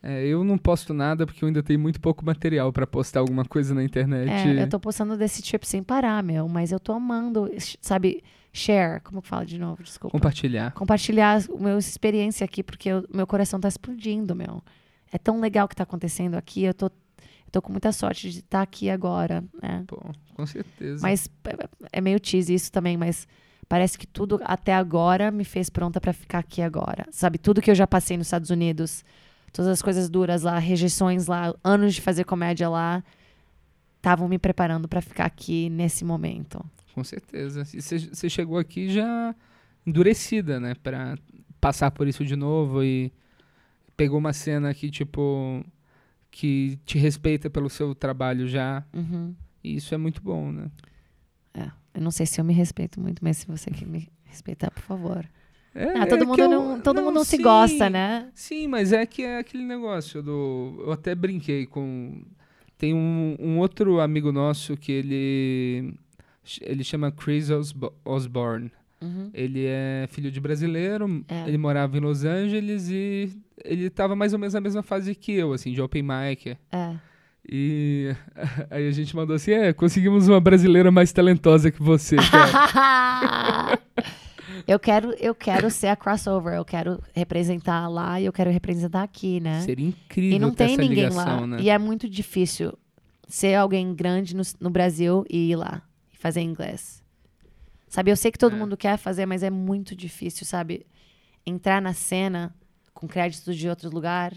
É, eu não posto nada porque eu ainda tenho muito pouco material pra postar alguma coisa na internet. É, eu tô postando desse trip sem parar, meu, mas eu tô amando, sabe? Share, como que fala de novo? Desculpa. Compartilhar. compartilhar a minha experiência aqui, porque o meu coração tá explodindo, meu. É tão legal o que tá acontecendo aqui. Eu tô, tô com muita sorte de estar aqui agora, né? Pô, com certeza. Mas é- é meio cheesy isso também, mas parece que tudo até agora me fez pronta pra ficar aqui agora. Sabe, tudo que eu já passei nos Estados Unidos, todas as coisas duras lá, rejeições lá, anos de fazer comédia lá, estavam me preparando pra ficar aqui nesse momento. Com certeza. E você- chegou aqui já endurecida, né? Pra passar por isso de novo e pegou uma cena que, tipo, que te respeita pelo seu trabalho já. Uhum. E isso é muito bom, né? É, eu não sei se eu me respeito muito, mas se você quer me respeitar, por favor. É, Ah, todo é mundo eu- não, todo mundo não se sim, gosta, né? Sim, mas é que é aquele negócio do. Eu até brinquei com. Tem um, um outro amigo nosso que ele. Ele chama Chris Osbo- Osborne. Uhum. Ele é filho de brasileiro, É. ele morava em Los Angeles e ele tava mais ou menos na mesma fase que eu, assim, de open mic. É. E <laughs> aí a gente mandou assim, é, conseguimos uma brasileira mais talentosa que você, <laughs> eu quero, eu quero ser a crossover, eu quero representar lá e eu quero representar aqui, né? Seria incrível e não tem ninguém ligação, lá. né? E é muito difícil ser alguém grande no, no Brasil e ir lá fazer inglês. Sabe, eu sei que todo É. mundo quer fazer, mas é muito difícil, sabe? Entrar na cena com créditos de outro lugar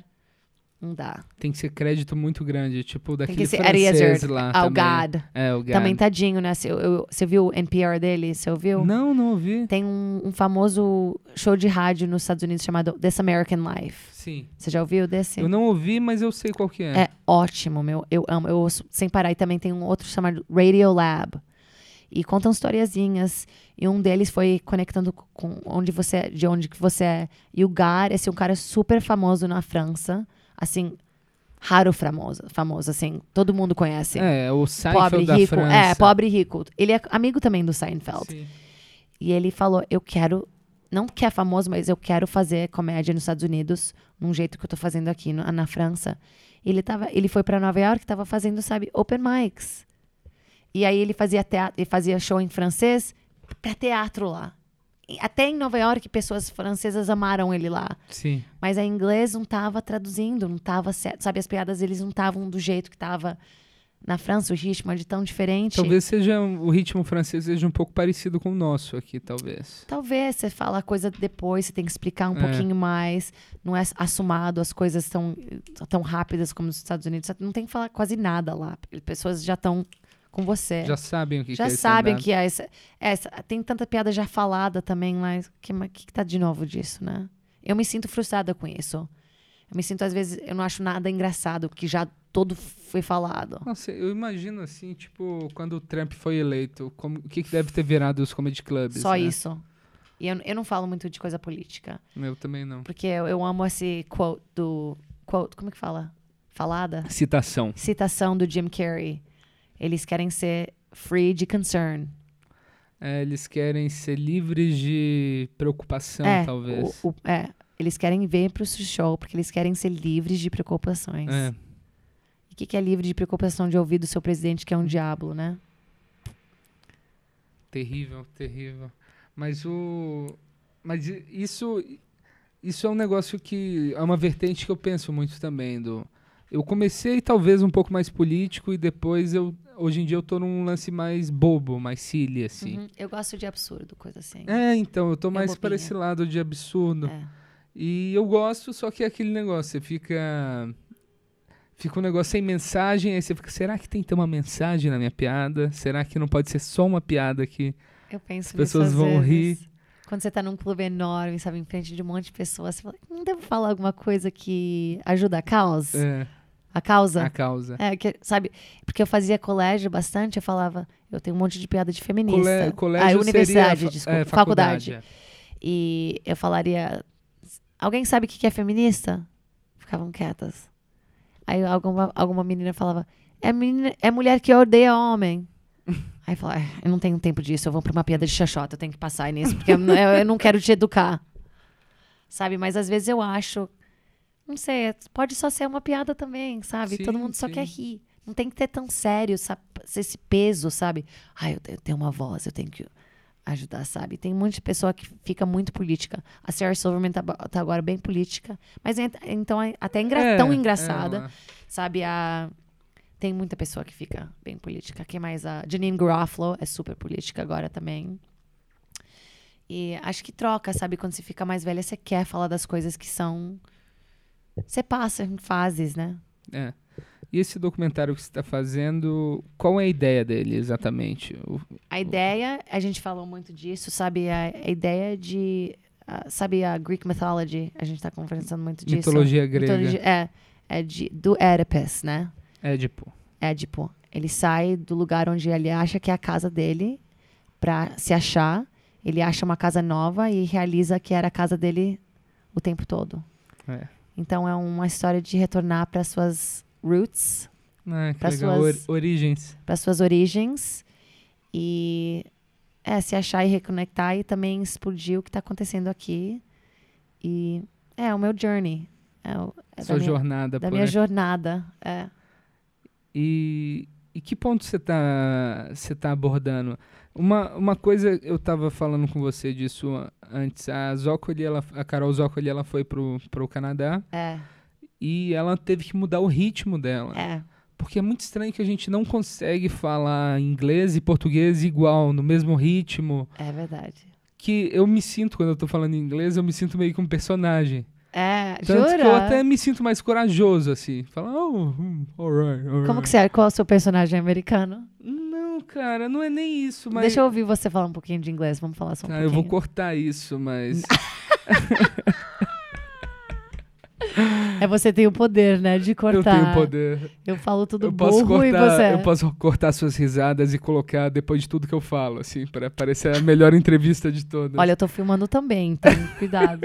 Não dá. Tem que ser crédito muito grande, tipo Tem daquele que ser francês lá. Ah, o também. God. É, o God. Também tadinho, né? Eu- você viu o NPR dele? Você ouviu? Não, não ouvi. Tem um, um famoso show de rádio nos Estados Unidos chamado This American Life. Sim. Você já ouviu desse? Eu não ouvi, mas eu sei qual que é. É ótimo, meu. Eu amo. Eu ouço sem parar. E também tem um outro chamado Radio Lab. E contam historiazinhas. E um deles foi conectando com onde você é, de onde que você é. E o Gar, esse é um cara super famoso na França. Assim, raro famoso, famoso assim. Todo mundo conhece. É, o Seinfeld pobre da rico. França. É, pobre e rico. Ele é amigo também do Seinfeld. Sim. E ele falou: Eu quero, não que é famoso, mas eu quero fazer comédia nos Estados Unidos, num jeito que eu tô fazendo aqui no- na França. Ele, tava, ele foi para Nova York, tava fazendo, sabe, open mics. E aí ele fazia, teatro, ele fazia show em francês para teatro lá. E Até em Nova York, pessoas francesas amaram ele lá. Sim. Mas a inglês não tava traduzindo, não tava certo. Sabe, as piadas eles não estavam do jeito que tava na França, o ritmo é de tão diferente. Talvez seja o ritmo francês seja um pouco parecido com o nosso aqui, talvez. Talvez você fala a coisa depois, você tem que explicar um É. pouquinho mais. Não é assumado as coisas tão, tão rápidas como nos Estados Unidos. Não tem que falar quase nada lá. Pessoas já estão com você. Já sabem o que. Já que é esse sabem que é essa, essa. Tem tanta piada já falada também, mas o que, que, que tá de novo disso, né? Eu me sinto frustrada com isso. Eu me sinto, às vezes, eu não acho nada engraçado, que já todo foi falado. Nossa, eu imagino assim, tipo, quando o Trump foi eleito, como, o que, que deve ter virado os comedy clubs. Só né? isso. E eu, eu não falo muito de coisa política. Eu também não. Porque eu, eu amo esse quote do. Quote, como é que fala? Falada? Citação. Citação do Jim Carrey. Eles querem ser free de concern. É, eles querem ser livres de preocupação, é, talvez. o- o- é, eles querem vir pro show porque eles querem ser livres de preocupações. É. E o que, que é livre de preocupação de ouvir do seu presidente, que é um diabo, né? Terrível, terrível. Mas o. Mas isso. Isso é um negócio que. É uma vertente que eu penso muito também. Do, eu comecei talvez um pouco mais político e depois eu. Hoje em dia eu tô num lance mais bobo, mais silly, assim. Uhum. Eu gosto de absurdo, coisa assim. É, então, eu tô mais para esse lado de absurdo. É. E eu gosto, só que é aquele negócio, você fica. Fica um negócio sem mensagem, aí você fica, será que tem que ter uma mensagem na minha piada? Será que não pode ser só uma piada que Eu penso As pessoas vão vezes. Quando você tá num clube enorme, sabe, em frente de um monte de pessoas, você fala, não devo falar alguma coisa que ajuda a causa? é A causa? a causa? É, que, sabe, porque eu fazia colégio bastante, eu falava, eu tenho um monte de piada de feminista. Cole- colégio ah, universidade, seria, desculpa, é, faculdade. é. E eu falaria, alguém sabe o que é feminista? Ficavam quietas. Aí alguma, alguma menina falava, é, menina, é mulher que odeia homem. <laughs> Aí eu falava, "Ah, eu não tenho tempo disso, eu vou pra uma piada de xoxota, eu tenho que passar nisso, porque eu, eu- eu não quero te educar. Sabe, mas às vezes eu acho, não sei, é- pode só ser uma piada também, sabe? Todo Sim, mundo só sim. quer rir. Não tem que ter tão sério, sabe? esse peso, sabe? Ai, eu te- eu tenho uma voz, eu tenho que ajudar, sabe? Tem um monte de pessoa que fica muito política. A Sarah Silverman tá, tá agora bem política, mas ent- então é até engra- É, tão é engraçada, uma- sabe? A tem muita pessoa que fica bem política. Quem mais? A Janine Garofalo é super política agora também. E acho que troca, sabe? Quando você fica mais velha, você quer falar das coisas que são. Você passa em fases, né? é. E esse documentário que você está fazendo, qual é a ideia dele exatamente? O- A ideia, a gente falou muito disso, sabe? A, a ideia de. ah, sabe a Greek mythology? A gente tá conversando muito disso. mitologia grega. Mitologia- é, é de, do Oedipus, né? Édipo. Édipo. Ele sai do lugar onde ele acha que é a casa dele pra se achar. Ele acha uma casa nova e realiza que era a casa dele o tempo todo. É. Então é uma história de retornar para suas roots, Ah, legal. suas- Or- origens. para suas origens e é, se achar e reconectar e também explodir o que está acontecendo aqui. E é o meu journey. É, o, é Sua da minha, jornada da minha aí. jornada. É. E, e que ponto você tá, você tá abordando? Uma, uma coisa, eu tava falando com você disso antes. A Zócoli, ela, a Carol Zócoli, ela foi pro, pro Canadá É, e ela teve que mudar o ritmo dela. é. Porque é muito estranho que a gente não consegue falar inglês e português igual, no mesmo ritmo. É verdade. Que eu me sinto, quando eu tô falando inglês, eu me sinto meio que um personagem. É, Tanto Jura? que eu até me sinto mais corajoso, assim. Falar, oh, hum, alright, alright. Como que você é? Qual é o seu personagem americano? Não, cara, não é nem isso, mas... Deixa eu ouvir você falar um pouquinho de inglês. Vamos falar só um Tá, pouquinho. eu vou cortar isso, mas... <laughs> É você tem o poder, né? De eu cortar. tenho poder. Eu falo tudo Eu posso, burro e cortar, você. eu posso cortar suas risadas e colocar depois de tudo que eu falo, assim, para parecer a melhor entrevista de todas. Olha, eu tô filmando também, então <laughs> cuidado.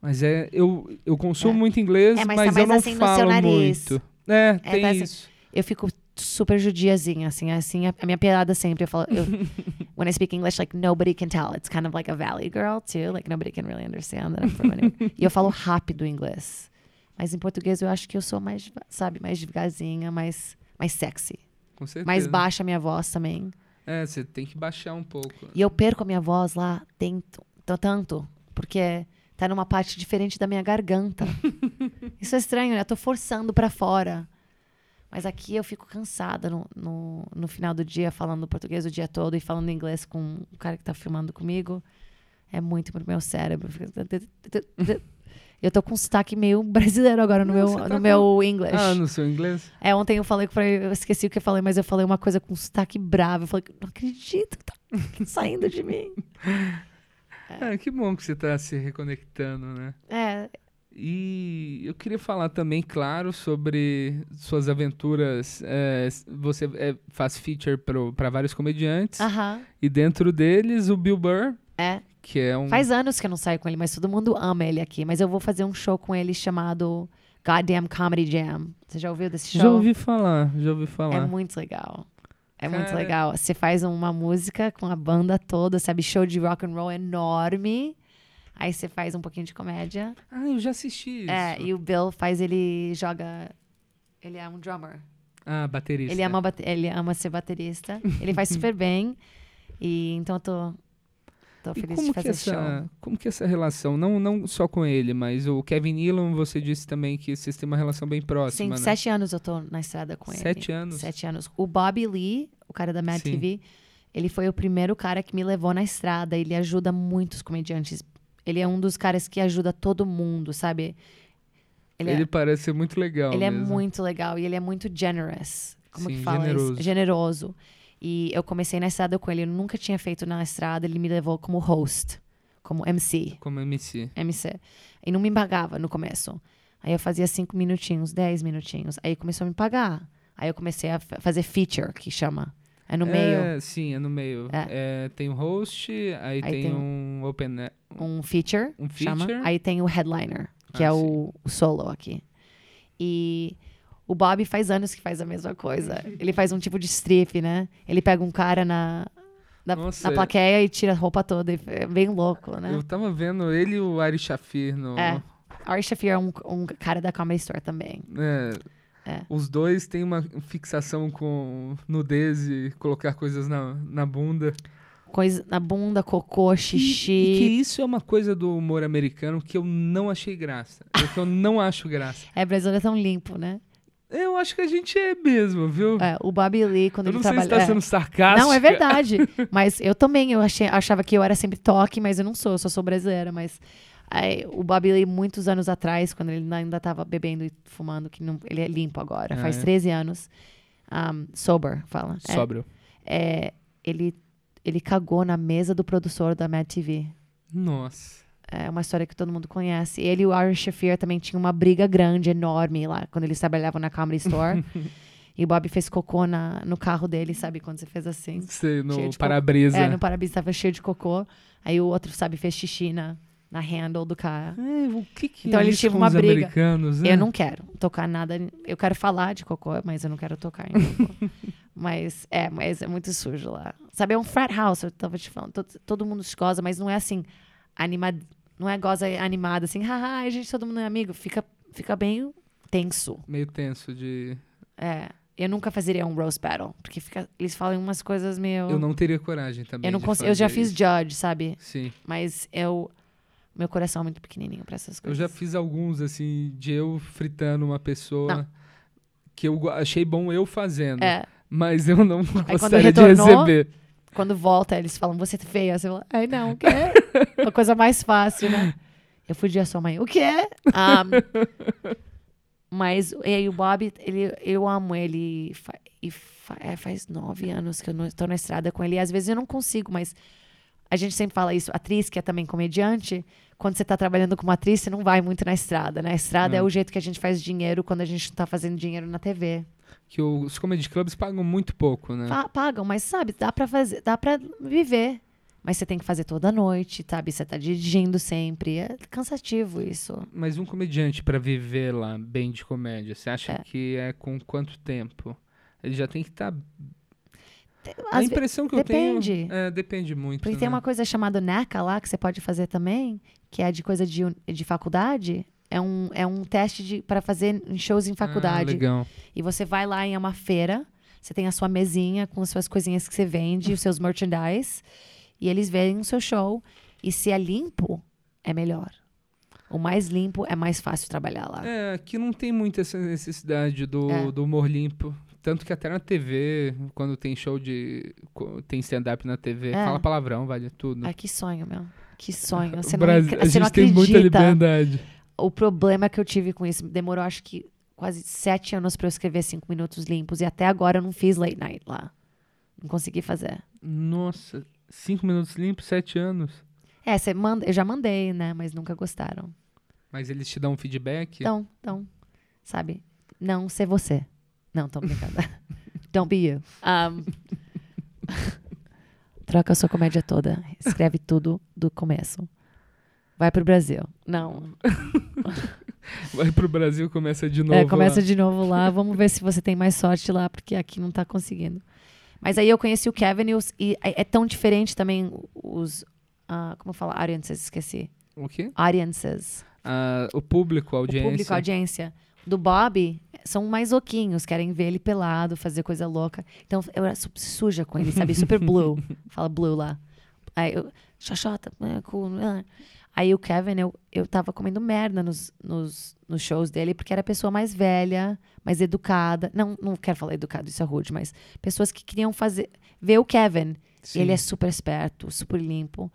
Mas é, eu, eu consumo É. muito inglês, É, mas mas, tá eu não assim falo muito. É, É, tem tá assim. isso. Eu fico super judiazinha, assim, assim, a, a minha piada sempre, eu falo, eu, <laughs> when I speak English, like, nobody can tell. It's kind of like a valley girl, too, like, nobody can really understand that I'm from anywhere. E eu falo rápido inglês. Mas em português eu acho que eu sou mais, sabe, mais devagarzinha, mais, mais sexy. Com certeza. Mais baixa a minha voz também. É, você tem que baixar um pouco. E eu perco a minha voz lá tento, t- tanto, porque tá numa parte diferente da minha garganta. <laughs> Isso é estranho, né? Eu tô forçando pra fora. Mas aqui eu fico cansada no, no, no final do dia, falando português o dia todo e falando inglês com o cara que tá filmando comigo. É muito pro meu cérebro. Eu <laughs> tô com um sotaque meio brasileiro agora no Não, meu, tá no com- meu English. Ah, no seu inglês? É, ontem eu falei que eu esqueci o que eu falei, mas eu falei uma coisa com sotaque bravo. Eu falei, não acredito que tá <laughs> saindo de mim. <laughs> Ah, que bom que você tá se reconectando, né? É, E eu queria falar também, claro, sobre suas aventuras. É, você é, faz feature para vários comediantes. aham. E dentro deles, o Bill Burr, É. que é um. Faz anos que eu não saio com ele, mas todo mundo ama ele aqui. Mas eu vou fazer um show com ele chamado Goddamn Comedy Jam. Você já ouviu desse show? Já ouvi falar, já ouvi É falar. muito legal. É muito Cara. legal. Você faz uma música com a banda toda, sabe? Show de rock and roll enorme. Aí você faz um pouquinho de comédia. Ah, eu já assisti isso. É, e o Bill faz, ele joga. Ele é um drummer. Ah, baterista. Ele ama, ele ama ser baterista. <laughs> Ele faz super bem. E então eu tô, tô feliz como de que, fazer show. essa, como que essa relação, não, não só com ele, mas o Kevin Nealon, você disse também que vocês têm uma relação bem Sim, próxima, né? sete anos eu tô na estrada com ele. Sete anos? Sete anos. O Bobby Lee, o cara da Mad Sim. TV, ele foi o primeiro cara que me levou na estrada. Ele ajuda muitos comediantes. Ele é um dos caras que ajuda todo mundo, sabe? Ele, Ele, é, parece ser muito legal ele é mesmo. muito legal e ele é muito generous. Como Sim, que fala generoso. isso? Generoso. E eu comecei na estrada com ele. Eu nunca tinha feito na estrada. Ele me levou como host, como MC. Como MC. MC. E não me pagava no começo. Aí eu fazia cinco minutinhos, dez minutinhos. Aí começou a me pagar. Aí eu comecei a fa- fazer feature, que chama. É no meio. É, sim, é no meio. É, tem o host, aí, tem, tem um open... Um feature, Um chama. feature. Aí tem o headliner, que Ah, é o, o solo aqui. E o Bob faz anos que faz a mesma coisa. Ele faz um tipo de strip, né? Ele pega um cara na, na, Nossa, na plaqueia e tira a roupa toda. É bem louco, né? Eu tava vendo ele e o Ari Shafir no... É. Ari Shafir é um, um cara da Comedy Store também. É, É. Os dois têm uma fixação com nudez e colocar coisas na, na bunda. Coisa na bunda, cocô, E, xixi. e que isso é uma coisa do humor americano que eu não achei graça. <laughs> É que eu não acho graça. É, brasileiro é tão limpo, né? Eu acho que a gente é mesmo, viu? É, o Lee, quando eu ele não sei trabalha... se tá é. sendo sarcástico. Não, é verdade. mas eu também, eu achei, achava que eu era sempre toque, mas eu não sou, eu só sou brasileira. Mas aí, o Bobby Lee, muitos anos atrás, quando ele ainda tava bebendo e fumando, que não, ele é limpo agora, Ah, faz é? 13 anos. Um, sober, fala. É, Sóbrio. é, ele, ele cagou na mesa do produtor da Mad TV. Nossa. É uma história que todo mundo conhece. Ele e o Ari Shafir também tinham uma briga grande, enorme lá, quando eles trabalhavam na Comedy Store. <laughs> e o Bob fez cocô na, no carro dele, sabe? Quando você fez assim. Sei, no para-brisa. É, no para-brisa tava cheio de cocô. Aí o outro, sabe, fez xixi na, na handle do cara. É, o que que Então é tinham com uma briga. americanos, né? Eu não quero tocar nada. Eu quero falar de cocô, mas eu não quero tocar em cocô. <laughs> mas é, mas é muito sujo lá. Sabe, é um frat house, eu tava te falando. Todo, todo mundo se goza, mas não é assim, animado. Não é goza animada, assim, haha, a gente todo mundo é amigo. Fica, fica bem tenso. Meio tenso de... É. Eu nunca fazeria um roast battle, porque fica, eles falam umas coisas meio. Eu não teria coragem também Eu não. Eu já fiz isso. judge, sabe? Sim. Mas eu. Meu coração é muito pequenininho pra essas Eu coisas. já fiz alguns, assim, de eu fritando uma pessoa Não. que eu achei bom eu fazendo. É. Mas eu não <laughs> gostaria de retornou, receber. Quando volta, eles falam, você é feia. Você fala, ai, não, quer. <laughs> a coisa mais fácil, né? Eu fudi a sua mãe. O quê? Um, <laughs> mas e aí o Bob, ele, eu amo ele. E fa- é, faz nove anos que eu não estou na estrada com ele. E às vezes eu não consigo, mas a gente sempre fala isso. Atriz, que é também comediante, quando você está trabalhando como atriz, você não vai muito na estrada. Na estrada é, É. o jeito que a gente faz dinheiro quando a gente não tá fazendo dinheiro na TV. Que os comedy clubs pagam muito pouco, né? Pa- pagam, mas sabe, dá pra fazer, dá para viver. Mas você tem que fazer toda noite, sabe? Você tá dirigindo sempre. É cansativo isso. Mas um comediante pra viver lá bem de comédia, você acha É. que é com quanto tempo? Ele já tem que estar. A impressão que depende. eu tenho. É, depende muito. Porque né? tem uma coisa chamada NECA lá que você pode fazer também, que é de coisa de, de faculdade. É um, é um teste para fazer shows em Ah, faculdade. legal. e você vai lá em uma feira, você tem a sua mesinha com as suas coisinhas que você vende, os seus merchandise, e eles veem o seu show. E se é limpo, é melhor. O mais limpo é mais fácil trabalhar lá. É, aqui não tem muito essa necessidade do, É. do humor limpo. Tanto que até na TV, quando tem show de. tem stand-up na TV, É. fala palavrão, vale tudo. Ai, que sonho, meu. Que sonho. <laughs> Você O não, Brasil- acre- a você não gente tem muita acredita. liberdade. O problema que eu tive com isso demorou, acho que, quase sete anos pra eu escrever cinco minutos limpos. E até agora eu não fiz late night lá. Não consegui fazer. Nossa, cinco minutos limpos, sete anos. É, você manda, eu já mandei, né? Mas nunca gostaram. Mas eles te dão um feedback? Então, então, sabe? Não ser você. Não, tô brincando. <laughs> Don't be you. Um, <laughs> troca a sua comédia toda. Escreve tudo do começo. Vai pro Brasil. Não. <laughs> Vai pro Brasil, começa de novo. É, começa lá. de novo lá. Vamos ver se você tem mais sorte lá, porque aqui não tá conseguindo. Mas aí eu conheci o Kevin e, os- e é, é tão diferente também os. ah, como fala? Audiences, esqueci. O quê? Audiences. Ah, o público, a audiência. O público, a audiência. Do Bob, são mais louquinhos, querem ver ele pelado, fazer coisa louca. Então eu era su- suja com ele, sabe? Super blue. <laughs> Fala blue lá. Aí eu, xoxota, é, cool. ah. Aí o Kevin, eu, eu tava comendo merda nos, nos, nos shows dele, porque era a pessoa mais velha, mais educada. Não, não quero falar educado, isso é rude, mas pessoas que queriam fazer. Ver o Kevin. Sim. Ele é super esperto, super limpo.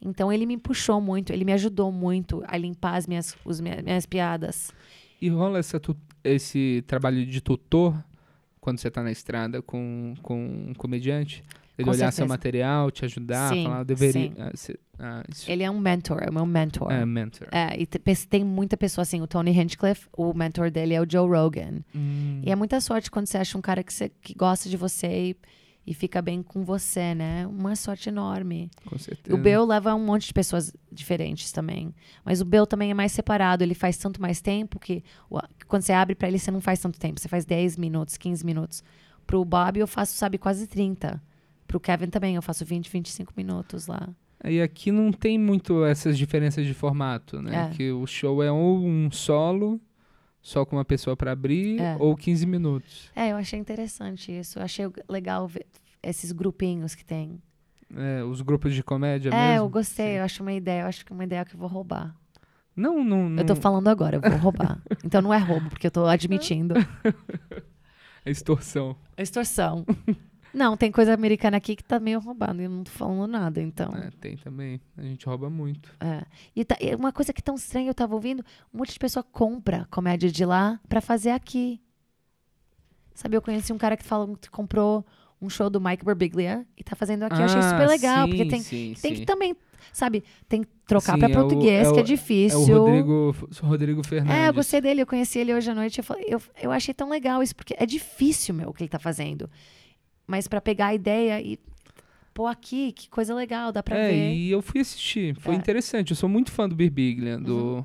Então ele me puxou muito, ele me ajudou muito a limpar as minhas, os minha- minhas piadas. E rola essa esse trabalho de tutor quando você tá na estrada com, com um comediante? Ele Com olhar seu certeza. material, te ajudar, Sim, falar, deveria. sim. Ah, cê- ah, Ele é um mentor, é o meu mentor. é mentor. É, e tem muita pessoa assim, o Tony Hinchcliffe, o mentor dele é o Joe Rogan. Hum, E é muita sorte quando você acha um cara que, você, que gosta de você e, e fica bem com você, né? Uma sorte enorme. com certeza. O Bill leva um monte de pessoas diferentes também. Mas o Bill também é mais separado. Ele faz tanto mais tempo que quando você abre pra ele, você não faz tanto tempo. Você faz 10 minutos, 15 minutos. Pro Bob, eu faço, sabe, quase 30. Pro Kevin também, eu faço 20, 25 minutos lá. E aqui não tem muito essas diferenças de formato, né? É. Que o show é ou um solo, só com uma pessoa pra abrir, É. ou 15 minutos. É, eu achei interessante isso. Eu achei legal ver esses grupinhos que tem. É, os grupos de comédia é, mesmo. eu gostei. Eu acho uma ideia. Eu acho que é uma ideia que eu vou roubar. Não, não, não. Eu tô falando agora, eu vou roubar. <laughs> então não é roubo, porque eu tô admitindo. <laughs> É extorsão. É extorsão. <laughs> Não, tem coisa americana aqui que tá meio roubado e eu não tô falando nada, então. É, tem também. A gente rouba muito. É. E tá- uma coisa que é tão estranha, eu tava ouvindo, um monte de pessoa compra comédia de lá pra fazer aqui. Sabe, eu conheci um cara que falou que comprou um show do Mike Birbiglia e tá fazendo aqui. eu achei super legal, Ah, sim, porque tem, sim, tem sim. que também, sabe, tem que trocar pra é português, é o- que é É difícil. o Rodrigo, Rodrigo Fernandes. É, eu gostei dele, eu conheci ele hoje à noite. Eu, falei, eu, eu achei tão legal isso, porque é difícil, meu, o que ele tá fazendo. Mas pra pegar a ideia e pôr aqui, que coisa legal, dá pra É, ver. e eu fui assistir. Foi É. interessante. Eu sou muito fã do Birbiglia. Do...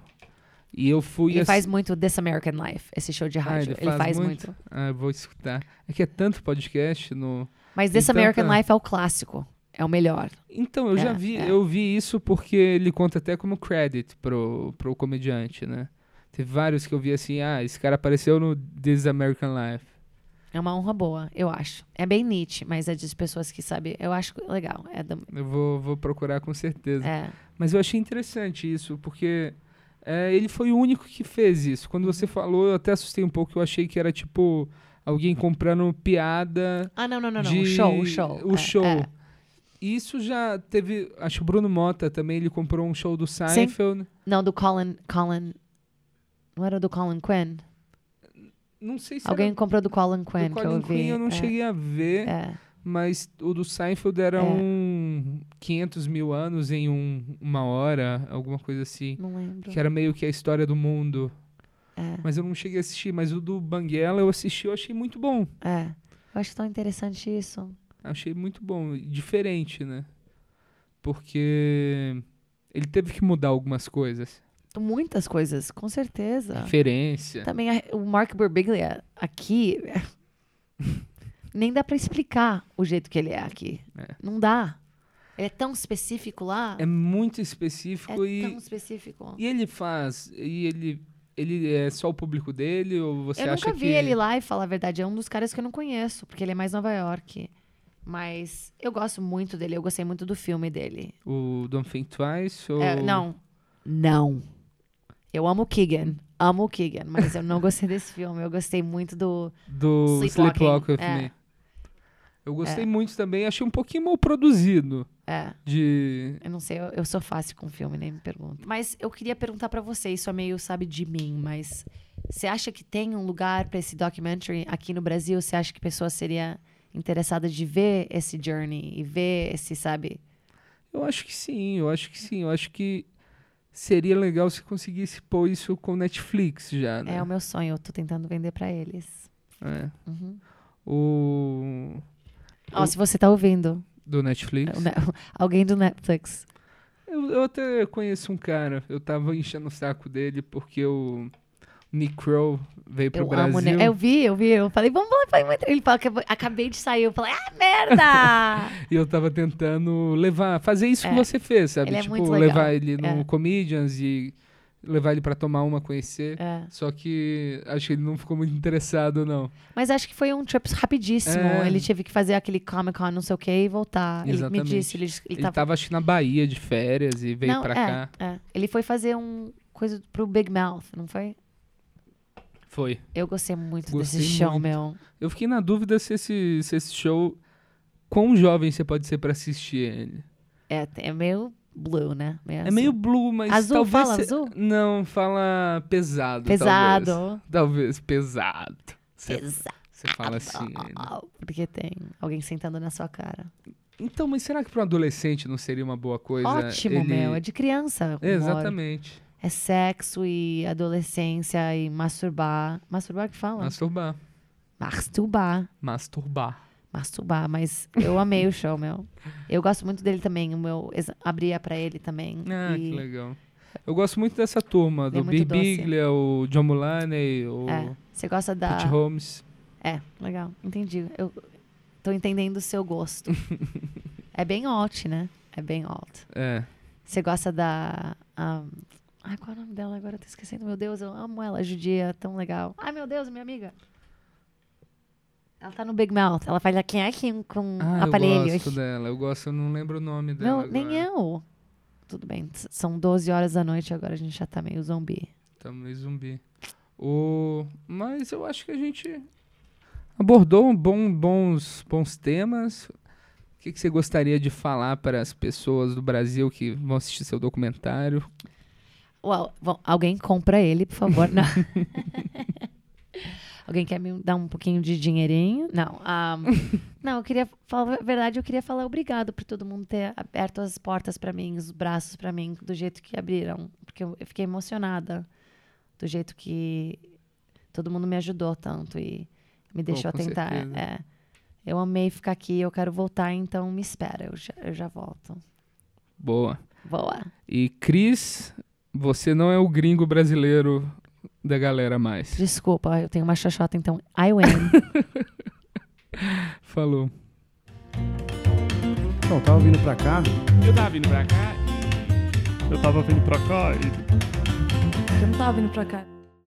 E eu fui Ele ass- faz muito This American Life, esse show de Ah, rádio. ele ele, faz faz, muito? muito. Ah, eu vou escutar. É que é tanto podcast no. Mas This Tem American tanta- Life é o clássico. É o melhor. Então, eu já É, vi, é. eu vi isso porque ele conta até como credit pro, pro comediante, né? Teve vários que eu vi assim, ah, esse cara apareceu no This American Life. É uma honra boa, eu acho. É bem Nietzsche, mas é de pessoas que sabem. Eu acho legal. É, do- Eu vou, vou procurar com certeza. é. Mas eu achei interessante isso, porque é, ele foi o único que fez isso. Quando você falou, eu até assustei um pouco, eu achei que era tipo alguém comprando piada. Ah, não, não, não, não. O show, o show. O É, show. é. Isso já teve. Acho que o Bruno Mota também ele comprou um show do Seinfeld. Não, do Colin. Colin. Não era do Colin Quinn? Não sei se Alguém era comprou do Colin Quinn que eu Colin vi. Quinn, eu não é, cheguei a ver. É. Mas o do Seinfeld era É. um 500 mil anos em um, uma hora, alguma coisa assim. Não lembro. Que era meio que a história do mundo. É, Mas eu não cheguei a assistir. Mas o do Banguela eu assisti, eu achei muito bom. é. Eu acho tão interessante isso. Achei muito bom. e Diferente, né? Porque ele teve que mudar algumas coisas. Muitas coisas, com certeza. Referência. Também a- o Mark Birbiglia aqui <laughs> nem dá pra explicar o jeito que ele é aqui. É. Não dá. Ele é tão específico lá. É muito específico É e, tão específico. e ele faz. E ele, ele é só o público dele? Ou você eu acha nunca vi que. ele lá e falar a verdade. É um dos caras que eu não conheço, porque ele é mais Nova York. Mas eu gosto muito dele. Eu gostei muito do filme dele. O Don't Think Twice? Ou... É, não. Não. Eu amo o Keegan. Amo o Keegan, mas eu não gostei desse filme. Eu gostei muito do. Do Sleepwalking, Sleepwalk With é. Me. Eu gostei É. muito também. Achei um pouquinho mal produzido. É. De. Eu não sei, eu, eu sou fácil com filme, nem me pergunto. Mas eu queria perguntar pra você, isso é meio, sabe, de mim, mas você acha que tem um lugar pra esse documentary aqui no Brasil? Você acha que pessoa seria interessada de ver esse journey e ver esse, sabe? Eu acho que sim, eu acho que sim. Eu acho que seria legal se conseguisse pôr isso com Netflix já, né? É o meu sonho, eu tô tentando vender pra eles. É. Uhum. O. Ó, se você tá ouvindo, Do Netflix. o Ne- <laughs> alguém do Netflix. Eu, eu até conheço um cara, eu tava enchendo o saco dele porque o Nick Crow veio pro Eu Brasil. amo, né? Eu vi, eu vi, eu falei, vamos lá, vai, vai. Ele fala que acabei de sair, eu falei, ah, merda! <laughs> E eu tava tentando levar, fazer isso que É. você fez, sabe? Ele é tipo, muito legal. levar ele no É. Comedians e levar ele pra tomar uma, conhecer. É. Só que acho que ele não ficou muito interessado, não. Mas acho que foi um trip rapidíssimo. É. Ele teve que fazer aquele Comic Con, não sei o que, e voltar. Ele Exatamente. me disse, ele, ele, Ele tava... tava, acho que na Bahia de férias e veio pra é, cá. é. Ele foi fazer um coisa pro Big Mouth, não foi? Foi. Eu gostei muito Gostei desse show, muito. meu. Eu fiquei na dúvida se esse, se esse show. Quão jovem você pode ser pra assistir ele? É, é meio blue, né? É assim. meio blue, mas Azul, talvez fala azul? Não, fala pesado. pesado. Talvez, Talvez, pesado. Você, Pesado. você fala assim ainda. Porque tem alguém sentando na sua cara. Então, mas será que para um adolescente não seria uma boa coisa? Ótimo, ele... meu. É de criança. Exatamente. É sexo e adolescência e masturbar. Masturbar que fala? Masturbar. Masturbar. Masturbar. Masturbar, mas eu amei o show, meu. Eu gosto muito dele também. O meu abria pra ele também. Ah, e que legal. Eu gosto muito dessa turma, é do doce. Birbiglia, o John Mulaney, o É, você gosta da. Pete Holmes. É, legal. Entendi. Eu tô entendendo o seu gosto. <laughs> é bem alt, né? É bem alt. É. Você gosta da. Um... Ai, qual é o nome dela agora? Eu tô esquecendo. Meu Deus, eu amo ela, judia, tão legal. Ai, meu Deus, minha amiga. Ela tá no Big Mouth. Ela faz aqui aqui com Ah, eu aparelhos. gosto dela. Eu gosto, eu não lembro o nome dela. Não, nem agora. eu. Tudo bem, são 12 horas da noite agora a gente já tá meio zumbi. Tamo meio zumbi. O... Mas eu acho que a gente abordou bom, bons, bons temas. O que, que você gostaria de falar para as pessoas do Brasil que vão assistir seu documentário? Uau, bom, alguém compra ele, por favor. Não. <laughs> alguém quer me dar um pouquinho de dinheirinho? Não. ah, não, eu queria falar a verdade, eu queria falar obrigado por todo mundo ter aberto as portas pra mim, os braços pra mim, do jeito que abriram. Porque eu, eu fiquei emocionada do jeito que todo mundo me ajudou tanto e me deixou com tentar. É. Eu amei ficar aqui, eu quero voltar, então me espera, eu já, eu já volto. Boa. Boa. E Cris, você não é o gringo brasileiro da galera mais. Desculpa, eu tenho uma xoxota, então I win. <laughs> Falou. Não, tava vindo pra cá. Eu tava vindo pra cá Eu tava vindo pra cá e eu não tava vindo pra cá.